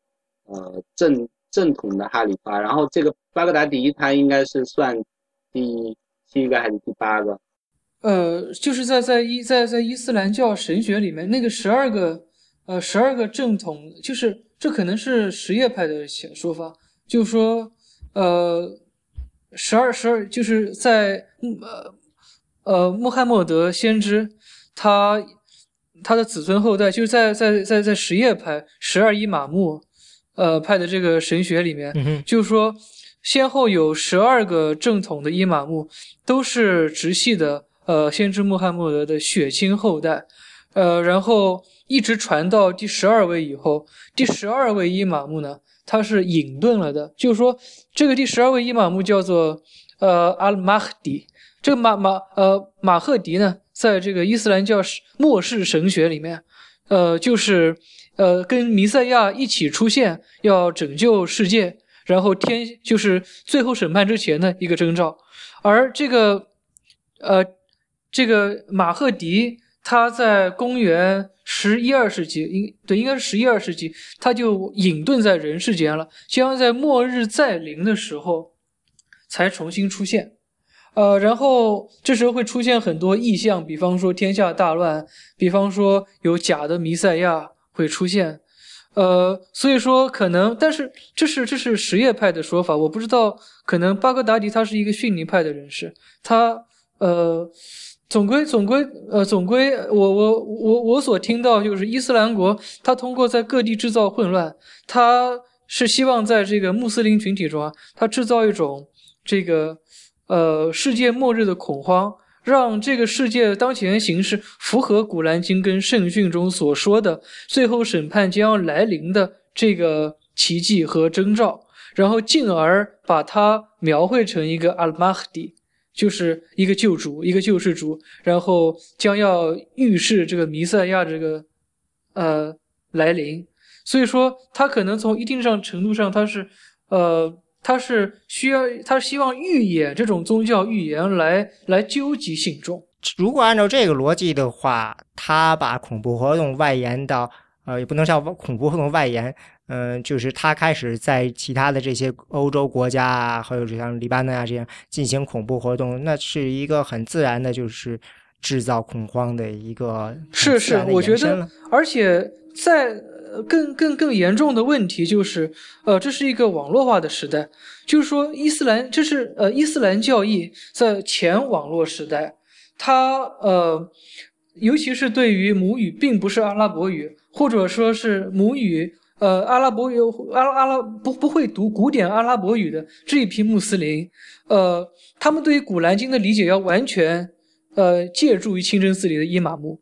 呃正正统的哈里发，然后这个巴格达迪他应该是算第七个还是第八个？呃，就是在在伊在在伊斯兰教神学里面，那个十二个呃十二个正统，就是这可能是什叶派的说法，就是说呃十二十二就是在呃呃穆罕默德先知他他的子孙后代，就是在在在在什叶派十二伊玛目呃派的这个神学里面，就是说先后有十二个正统的伊玛目都是直系的。呃，先知穆罕默德的血亲后代，呃，然后一直传到第十二位以后，第十二位伊玛目呢，他是隐遁了的。就是说，这个第十二位伊玛目叫做呃阿尔马赫迪。这个马马呃马赫迪呢，在这个伊斯兰教末世神学里面，呃，就是呃跟弥赛亚一起出现，要拯救世界，然后天就是最后审判之前的一个征兆。而这个呃。这个马赫迪，他在公元十一二世纪，应对应该是十一二世纪，他就隐遁在人世间了，将在末日再临的时候才重新出现。呃，然后这时候会出现很多异象，比方说天下大乱，比方说有假的弥赛亚会出现。呃，所以说可能，但是这是这是什叶派的说法，我不知道，可能巴格达迪他是一个逊尼派的人士，他呃。总归总归，呃，总归，我我我我所听到就是伊斯兰国，他通过在各地制造混乱，他是希望在这个穆斯林群体中啊，他制造一种这个呃世界末日的恐慌，让这个世界当前形势符合古兰经跟圣训中所说的最后审判将要来临的这个奇迹和征兆，然后进而把它描绘成一个阿尔马赫迪。就是一个救主，一个救世主，然后将要预示这个弥赛亚这个呃来临，所以说他可能从一定上程度上，他是呃他是需要他希望预演这种宗教预言来来纠集信众。如果按照这个逻辑的话，他把恐怖活动外延到呃也不能叫恐怖活动外延。嗯，就是他开始在其他的这些欧洲国家啊，还有就像黎巴嫩啊这样进行恐怖活动，那是一个很自然的，就是制造恐慌的一个是是，我觉得，而且在更更更严重的问题就是，呃，这是一个网络化的时代，就是说伊斯兰这是呃伊斯兰教义在前网络时代，它呃，尤其是对于母语并不是阿拉伯语，或者说是母语呃阿拉伯语阿拉阿拉不不会读古典阿拉伯语的这一批穆斯林，呃，他们对于《古兰经》的理解要完全呃借助于清真寺里的伊玛目，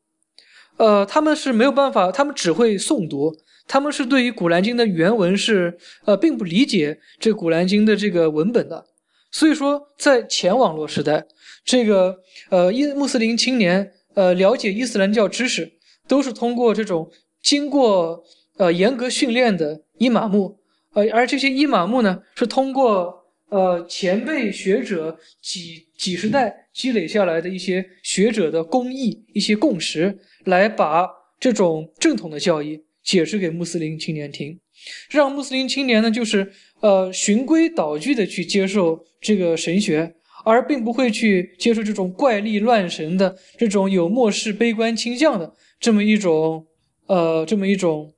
呃，他们是没有办法，他们只会诵读。他们是对于《古兰经》的原文是呃并不理解这《古兰经》的这个文本的，所以说在前网络时代，这个呃伊穆斯林青年呃了解伊斯兰教知识，都是通过这种经过呃严格训练的伊玛目，呃而这些伊玛目呢是通过呃前辈学者几几十代积累下来的一些学者的工艺、一些共识，来把这种正统的教义。解释给穆斯林青年听，让穆斯林青年呢，就是呃循规蹈矩的去接受这个神学，而并不会去接受这种怪力乱神的这种有末世悲观倾向的这么一种呃这么一种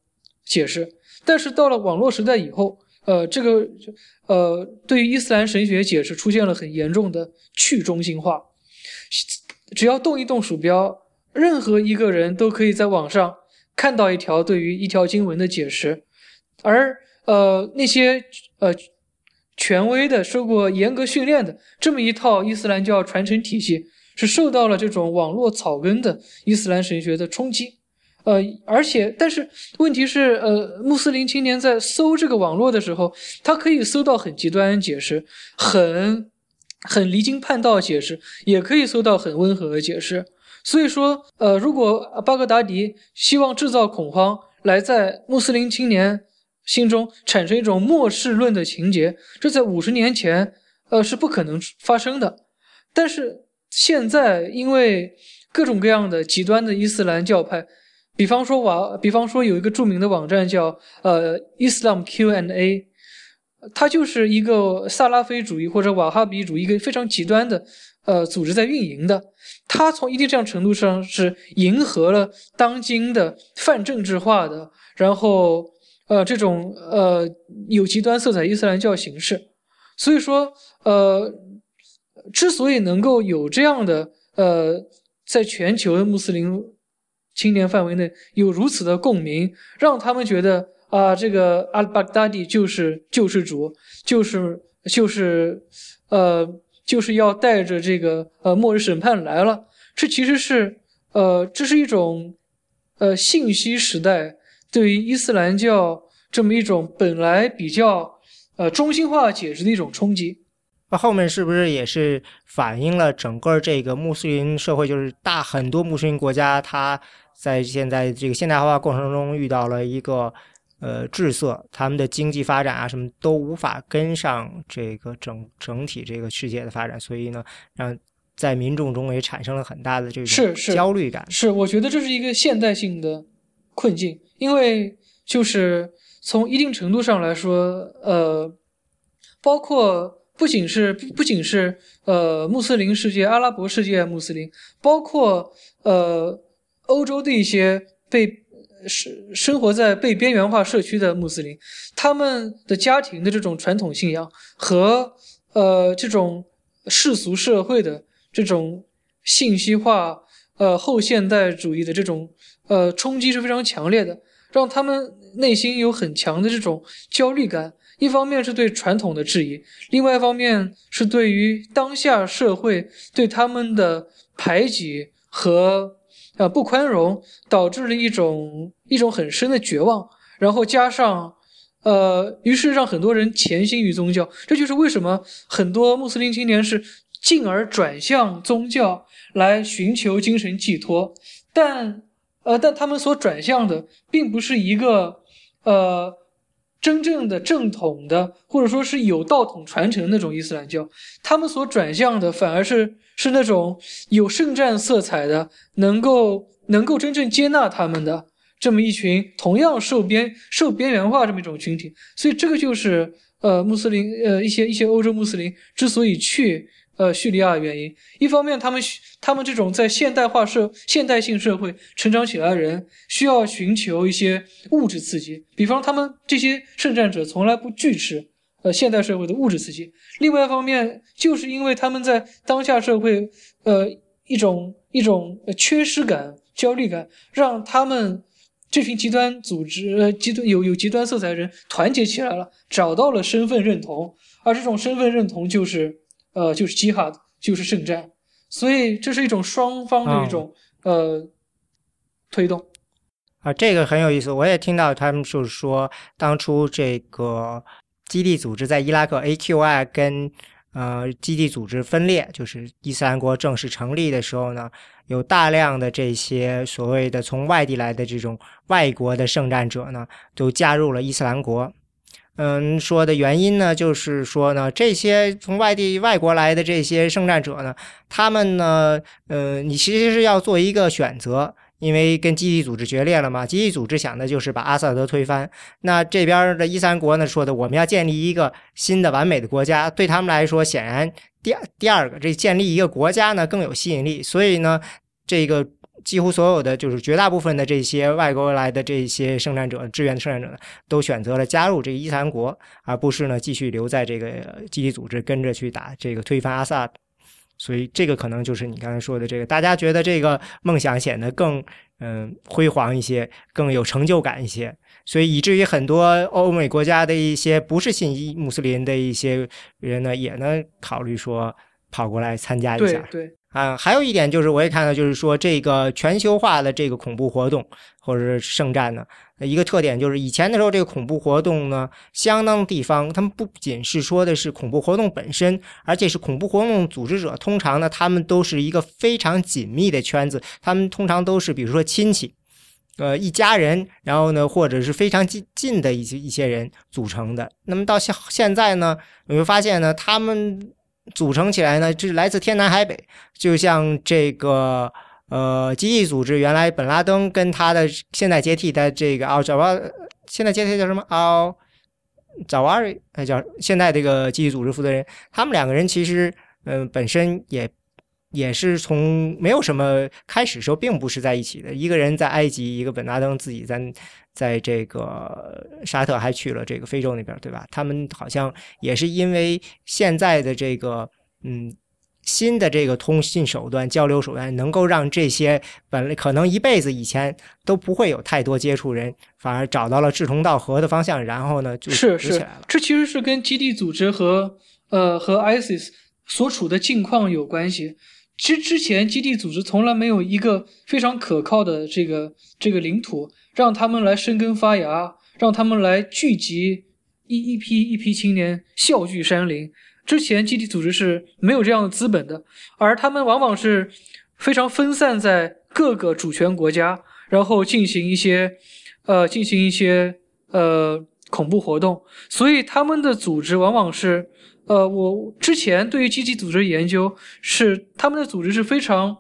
解释。但是到了网络时代以后，呃，这个呃对于伊斯兰神学解释出现了很严重的去中心化，只要动一动鼠标，任何一个人都可以在网上。看到一条对于一条经文的解释，而呃那些呃权威的、受过严格训练的这么一套伊斯兰教传承体系，是受到了这种网络草根的伊斯兰神学的冲击。呃，而且但是问题是，呃，穆斯林青年在搜这个网络的时候，他可以搜到很极端解释，很很离经叛道解释，也可以搜到很温和的解释。所以说，呃，如果巴格达迪希望制造恐慌，来在穆斯林青年心中产生一种末世论的情节，这在五十年前，呃，是不可能发生的。但是现在，因为各种各样的极端的伊斯兰教派，比方说瓦，比方说有一个著名的网站叫呃 Islam Q&A，它就是一个萨拉菲主义或者瓦哈比主义一个非常极端的。呃，组织在运营的，它从一定这样程度上是迎合了当今的泛政治化的，然后呃这种呃有极端色彩伊斯兰教形式，所以说呃之所以能够有这样的呃在全球的穆斯林青年范围内有如此的共鸣，让他们觉得啊这个阿巴达迪就是救世主，就是就是呃。就是要带着这个呃末日审判来了，这其实是呃这是一种呃信息时代对于伊斯兰教这么一种本来比较呃中心化解释的一种冲击。那后面是不是也是反映了整个这个穆斯林社会，就是大很多穆斯林国家，它在现在这个现代化过程中遇到了一个。呃，滞涩，他们的经济发展啊，什么都无法跟上这个整整体这个世界的发展，所以呢，让在民众中也产生了很大的这种焦虑感。是，我觉得这是一个现代性的困境，因为就是从一定程度上来说，呃，包括不仅是不仅是呃穆斯林世界、阿拉伯世界穆斯林，包括呃欧洲的一些被。是生活在被边缘化社区的穆斯林，他们的家庭的这种传统信仰和呃这种世俗社会的这种信息化呃后现代主义的这种呃冲击是非常强烈的，让他们内心有很强的这种焦虑感。一方面是对传统的质疑，另外一方面是对于当下社会对他们的排挤和。呃，不宽容导致了一种一种很深的绝望，然后加上，呃，于是让很多人潜心于宗教。这就是为什么很多穆斯林青年是进而转向宗教来寻求精神寄托，但，呃，但他们所转向的并不是一个，呃，真正的正统的，或者说是有道统传承那种伊斯兰教，他们所转向的反而是。是那种有圣战色彩的，能够能够真正接纳他们的这么一群同样受边受边缘化这么一种群体，所以这个就是呃穆斯林呃一些一些欧洲穆斯林之所以去呃叙利亚的原因。一方面，他们他们这种在现代化社现代性社会成长起来的人，需要寻求一些物质刺激，比方他们这些圣战者从来不拒吃。呃，现代社会的物质刺激。另外一方面，就是因为他们在当下社会，呃，一种一种缺失感、焦虑感，让他们这群极端组织、呃极端有有极端色彩的人团结起来了，找到了身份认同，而这种身份认同就是呃就是 jihad，就是圣战，所以这是一种双方的一种、呃推动。啊，这个很有意思。我也听到他们就是说，当初这个基地组织在伊拉克 AQI 跟呃基地组织分裂，就是伊斯兰国正式成立的时候呢，有大量的这些所谓的从外地来的这种外国的圣战者呢，都加入了伊斯兰国。嗯，说的原因呢，就是说呢，这些从外地外国来的这些圣战者呢，他们呢，呃，你其实是要做一个选择。因为跟基地组织决裂了嘛，基地组织想的就是把阿萨德推翻。那这边的伊斯兰国呢说的，我们要建立一个新的完美的国家。对他们来说，显然第第二个这建立一个国家呢更有吸引力。所以呢，这个几乎所有的就是绝大部分的这些外国来的这些圣战者、志愿的圣战者呢，都选择了加入这个伊斯兰国，而不是呢继续留在这个基地组织跟着去打这个推翻阿萨德。所以这个可能就是你刚才说的这个，大家觉得这个梦想显得更嗯辉煌一些，更有成就感一些，所以以至于很多欧美国家的一些不是信伊穆斯林的一些人呢，也能考虑说跑过来参加一下。对对。啊，还有一点就是，我也看到，就是说这个全球化的这个恐怖活动或者是圣战呢，一个特点就是以前的时候，这个恐怖活动呢，相当地方，他们不仅是说的是恐怖活动本身，而且是恐怖活动组织者，通常呢，他们都是一个非常紧密的圈子，他们通常都是比如说亲戚，呃，一家人，然后呢，或者是非常近近的一些一些人组成的。那么到现现在呢，你会发现呢，他们。组成起来呢，这是来自天南海北，就像这个呃，基地组织原来本拉登跟他的现在接替的这个奥扎瓦，现在接替叫什么奥扎瓦瑞，那叫现在这个基地组织负责人，他们两个人其实嗯本身也。也是从没有什么开始时候，并不是在一起的。一个人在埃及，一个本拉登自己在在这个沙特，还去了这个非洲那边，对吧？他们好像也是因为现在的这个嗯新的这个通信手段、交流手段，能够让这些本来可能一辈子以前都不会有太多接触人，反而找到了志同道合的方向，然后呢就是是，这其实是跟基地组织和呃和 ISIS 所处的境况有关系。其实之前基地组织从来没有一个非常可靠的这个这个领土，让他们来生根发芽，让他们来聚集一一批一批青年笑聚山林。之前基地组织是没有这样的资本的，而他们往往是非常分散在各个主权国家，然后进行一些呃进行一些呃恐怖活动，所以他们的组织往往是。呃，我之前对于基地组织研究是他们的组织是非常，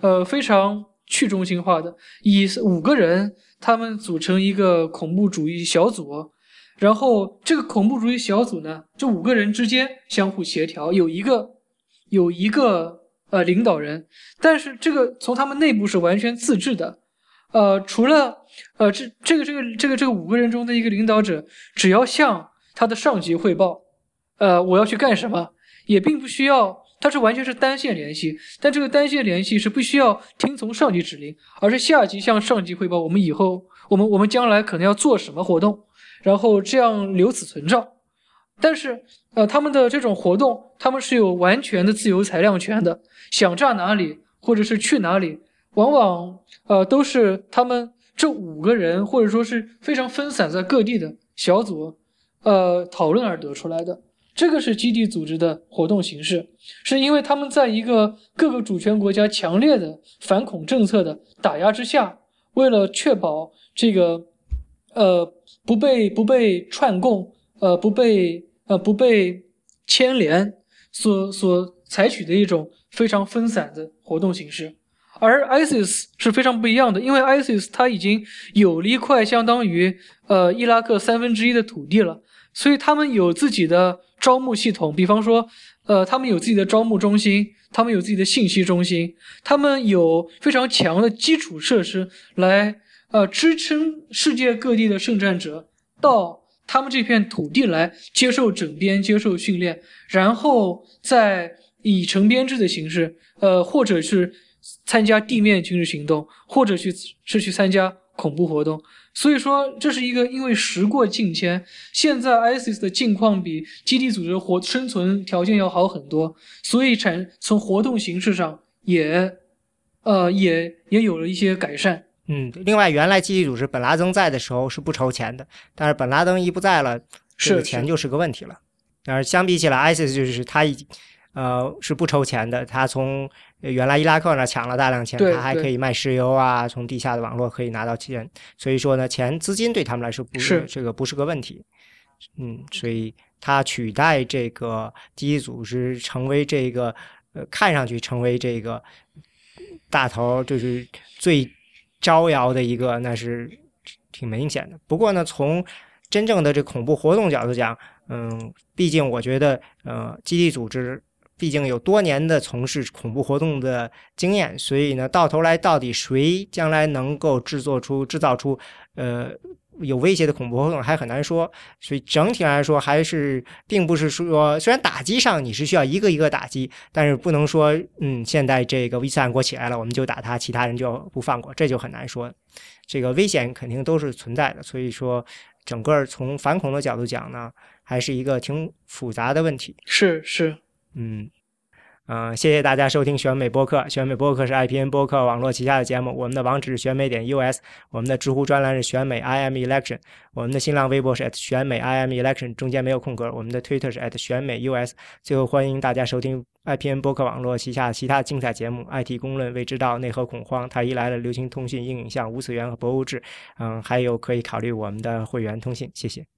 呃，非常去中心化的，以五个人他们组成一个恐怖主义小组，然后这个恐怖主义小组呢，这五个人之间相互协调，有一个有一个呃领导人，但是这个从他们内部是完全自治的，呃，除了呃这这个这个这个这个五个人中的一个领导者，只要向他的上级汇报。呃，我要去干什么，也并不需要，它是完全是单线联系，但这个单线联系是不需要听从上级指令，而是下级向上级汇报，我们以后，我们我们将来可能要做什么活动，然后这样留此存照。但是，呃，他们的这种活动，他们是有完全的自由裁量权的，想炸哪里或者是去哪里，往往呃都是他们这五个人或者说是非常分散在各地的小组，呃讨论而得出来的。这个是基地组织的活动形式，是因为他们在一个各个主权国家强烈的反恐政策的打压之下，为了确保这个，呃，不被不被串供，呃，不被呃不被牵连，所所采取的一种非常分散的活动形式。而 ISIS 是非常不一样的，因为 ISIS 它已经有了一块相当于呃伊拉克三分之一的土地了，所以他们有自己的。招募系统，比方说，呃，他们有自己的招募中心，他们有自己的信息中心，他们有非常强的基础设施来，呃，支撑世界各地的圣战者到他们这片土地来接受整编、接受训练，然后再以成编制的形式，呃，或者是参加地面军事行动，或者去是去参加恐怖活动。所以说，这是一个因为时过境迁，现在 ISIS 的境况比基地组织活生存条件要好很多，所以产从活动形式上也，呃，也也有了一些改善。嗯，另外，原来基地组织本拉登在的时候是不筹钱的，但是本拉登一不在了，这个钱就是个问题了。但是相比起来，ISIS 就是他已呃是不筹钱的，他从原来伊拉克那抢了大量钱，他还可以卖石油啊，从地下的网络可以拿到钱，所以说呢，钱资金对他们来说不是这个不是个问题。嗯，所以他取代这个基地组织成为这个呃看上去成为这个大头，就是最。招摇的一个，那是挺明显的。不过呢，从真正的这恐怖活动角度讲，嗯，毕竟我觉得，呃，基地组织毕竟有多年的从事恐怖活动的经验，所以呢，到头来到底谁将来能够制作出、制造出，呃。有威胁的恐怖活动还很难说，所以整体来说还是并不是说，虽然打击上你是需要一个一个打击，但是不能说，嗯，现在这个伊斯兰国起来了，我们就打他，其他人就不放过，这就很难说。这个危险肯定都是存在的，所以说整个从反恐的角度讲呢，还是一个挺复杂的问题。是是，嗯。嗯，谢谢大家收听选美播客。选美播客是 IPN 播客网络旗下的节目。我们的网址是选美点 US，我们的知乎专栏是选美 IM Election，我们的新浪微博是 at 选美 IM Election，中间没有空格。我们的 Twitter 是 at 选美 US。最后，欢迎大家收听 IPN 播客网络旗下其他精彩节目：IT 公论、未知道、内核恐慌、太医来了、流行通讯、硬影像、无次元和博物志。嗯，还有可以考虑我们的会员通信。谢谢。